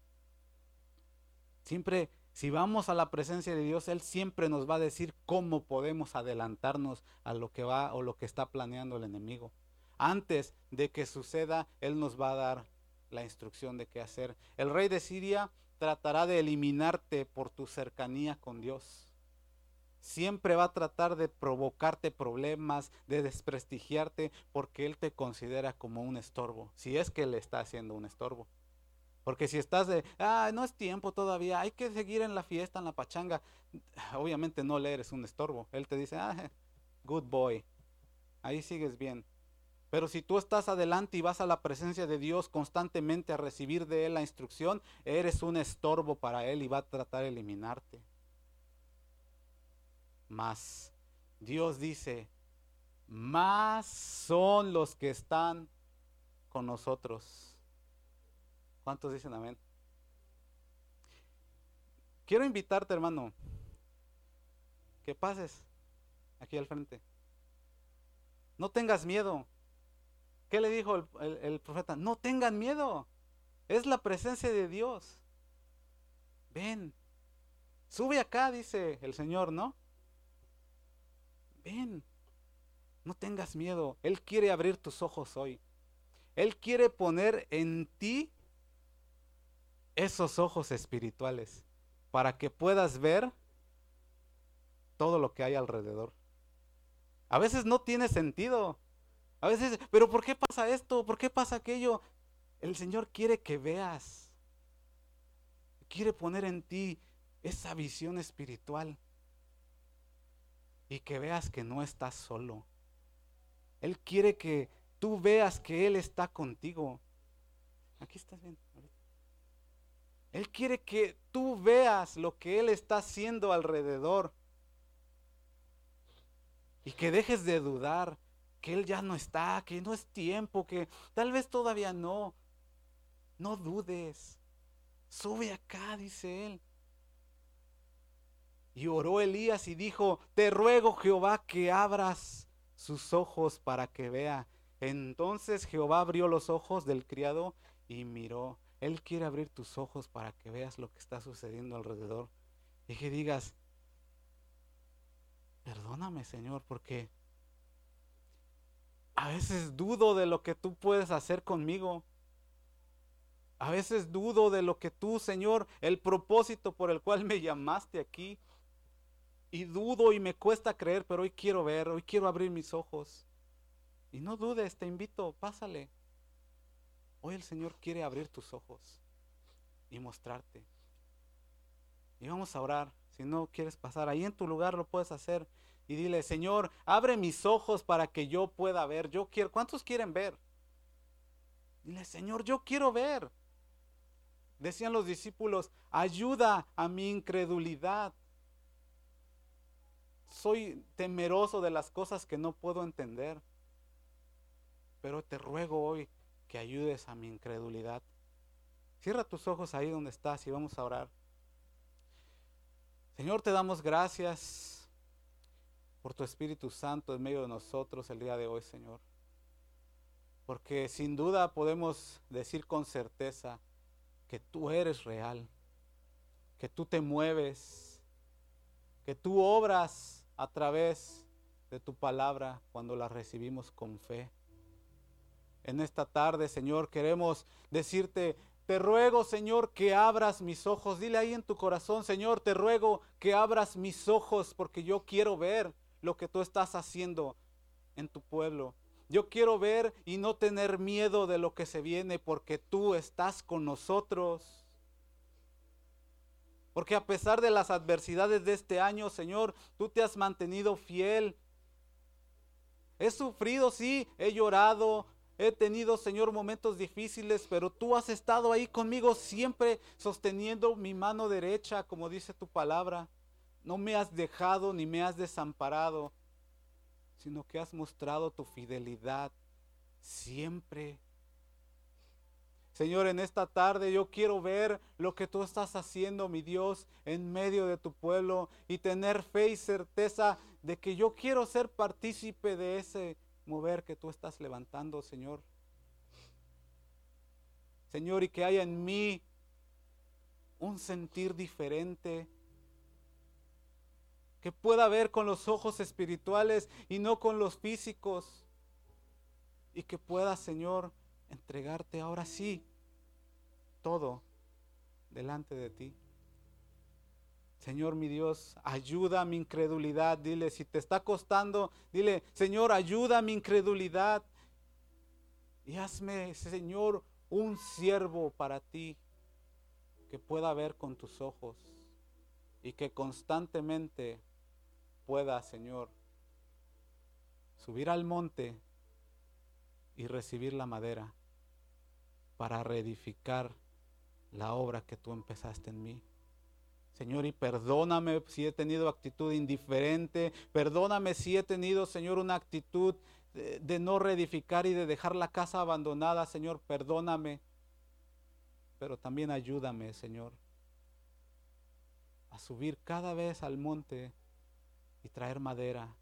Speaker 1: Siempre, si vamos a la presencia de Dios, Él siempre nos va a decir cómo podemos adelantarnos a lo que va o lo que está planeando el enemigo. Antes de que suceda, Él nos va a dar la instrucción de qué hacer. El rey de Siria tratará de eliminarte por tu cercanía con Dios. Siempre va a tratar de provocarte problemas, de desprestigiarte, porque Él te considera como un estorbo, si es que le está haciendo un estorbo. Porque si estás de, ah, no es tiempo todavía, hay que seguir en la fiesta, en la pachanga, obviamente no le eres un estorbo. Él te dice, ah, good boy, ahí sigues bien. Pero si tú estás adelante y vas a la presencia de Dios constantemente a recibir de Él la instrucción, eres un estorbo para Él y va a tratar de eliminarte. Más, Dios dice, más son los que están con nosotros ¿Cuántos dicen amén? Quiero invitarte, hermano, que pases aquí al frente. No tengas miedo. ¿Qué le dijo el, profeta? No tengan miedo. Es la presencia de Dios. Ven. Sube acá, dice el Señor, ¿no? Ven. No tengas miedo. Él quiere abrir tus ojos hoy. Él quiere poner en ti esos ojos espirituales para que puedas ver todo lo que hay alrededor. A veces no tiene sentido. A veces, pero ¿por qué pasa esto? ¿Por qué pasa aquello? El Señor quiere que veas. Quiere poner en ti esa visión espiritual. Y que veas que no estás solo. Él quiere que tú veas que Él está contigo. Aquí estás bien. Él quiere que tú veas lo que Él está haciendo alrededor. Y que dejes de dudar, que Él ya no está, que no es tiempo, que tal vez todavía no. No dudes. Sube acá, dice Él. Y oró Elías y dijo, te ruego Jehová que abras sus ojos para que vea. Entonces Jehová abrió los ojos del criado y miró. Él quiere abrir tus ojos para que veas lo que está sucediendo alrededor. Y que digas, perdóname Señor, porque a veces dudo de lo que tú puedes hacer conmigo. A veces dudo de lo que tú, Señor, el propósito por el cual me llamaste aquí. Y dudo y me cuesta creer, pero hoy quiero ver, hoy quiero abrir mis ojos. Y no dudes, te invito, pásale. Hoy el Señor quiere abrir tus ojos y mostrarte. Y vamos a orar. Si no quieres pasar, ahí en tu lugar lo puedes hacer. Y dile, Señor, abre mis ojos para que yo pueda ver. Yo quiero, ¿cuántos quieren ver? Dile, Señor, yo quiero ver. Decían los discípulos, ayuda a mi incredulidad. Soy temeroso de las cosas que no puedo entender. Pero te ruego hoy que ayudes a mi incredulidad. Cierra tus ojos ahí donde estás y vamos a orar. Señor, te damos gracias por tu Espíritu Santo en medio de nosotros el día de hoy, Señor. Porque sin duda podemos decir con certeza que tú eres real, que tú te mueves, que tú obras a través de tu palabra cuando la recibimos con fe. En esta tarde, Señor, queremos decirte, te ruego, Señor, que abras mis ojos. Dile ahí en tu corazón, Señor, te ruego que abras mis ojos porque yo quiero ver lo que tú estás haciendo en tu pueblo. Yo quiero ver y no tener miedo de lo que se viene porque tú estás con nosotros. Porque a pesar de las adversidades de este año, Señor, tú te has mantenido fiel. He sufrido, sí, he llorado, He tenido, Señor, momentos difíciles, pero tú has estado ahí conmigo siempre sosteniendo mi mano derecha, como dice tu palabra. No me has dejado ni me has desamparado, sino que has mostrado tu fidelidad siempre. Señor, en esta tarde yo quiero ver lo que tú estás haciendo, mi Dios, en medio de tu pueblo y tener fe y certeza de que yo quiero ser partícipe de ese mover que tú estás levantando, Señor. Señor, y que haya en mí un sentir diferente, que pueda ver con los ojos espirituales y no con los físicos, y que pueda, Señor, entregarte ahora sí todo delante de ti. Señor mi Dios, ayuda a mi incredulidad. Dile, si te está costando, dile, Señor, ayuda a mi incredulidad. Y hazme, Señor, un siervo para ti que pueda ver con tus ojos y que constantemente pueda, Señor, subir al monte y recibir la madera para reedificar la obra que tú empezaste en mí. Señor, y perdóname si he tenido actitud indiferente, perdóname si he tenido, Señor, una actitud de, no reedificar y de dejar la casa abandonada, Señor, perdóname. Pero también ayúdame, Señor, a subir cada vez al monte y traer madera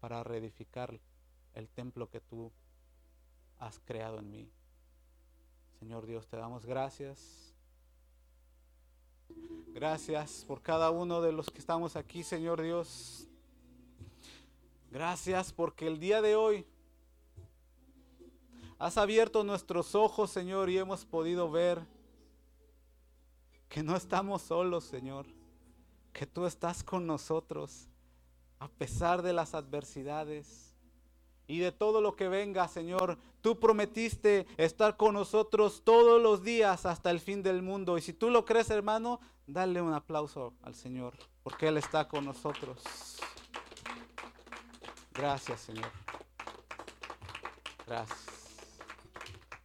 Speaker 1: para reedificar el templo que tú has creado en mí. Señor Dios, te damos gracias. Gracias por cada uno de los que estamos aquí, Señor Dios. Gracias porque el día de hoy has abierto nuestros ojos, Señor, y hemos podido ver que no estamos solos, Señor, que tú estás con nosotros a pesar de las adversidades y de todo lo que venga, Señor. Tú prometiste estar con nosotros todos los días hasta el fin del mundo. Y si tú lo crees, hermano, dale un aplauso al Señor, porque Él está con nosotros. Gracias, Señor. Gracias.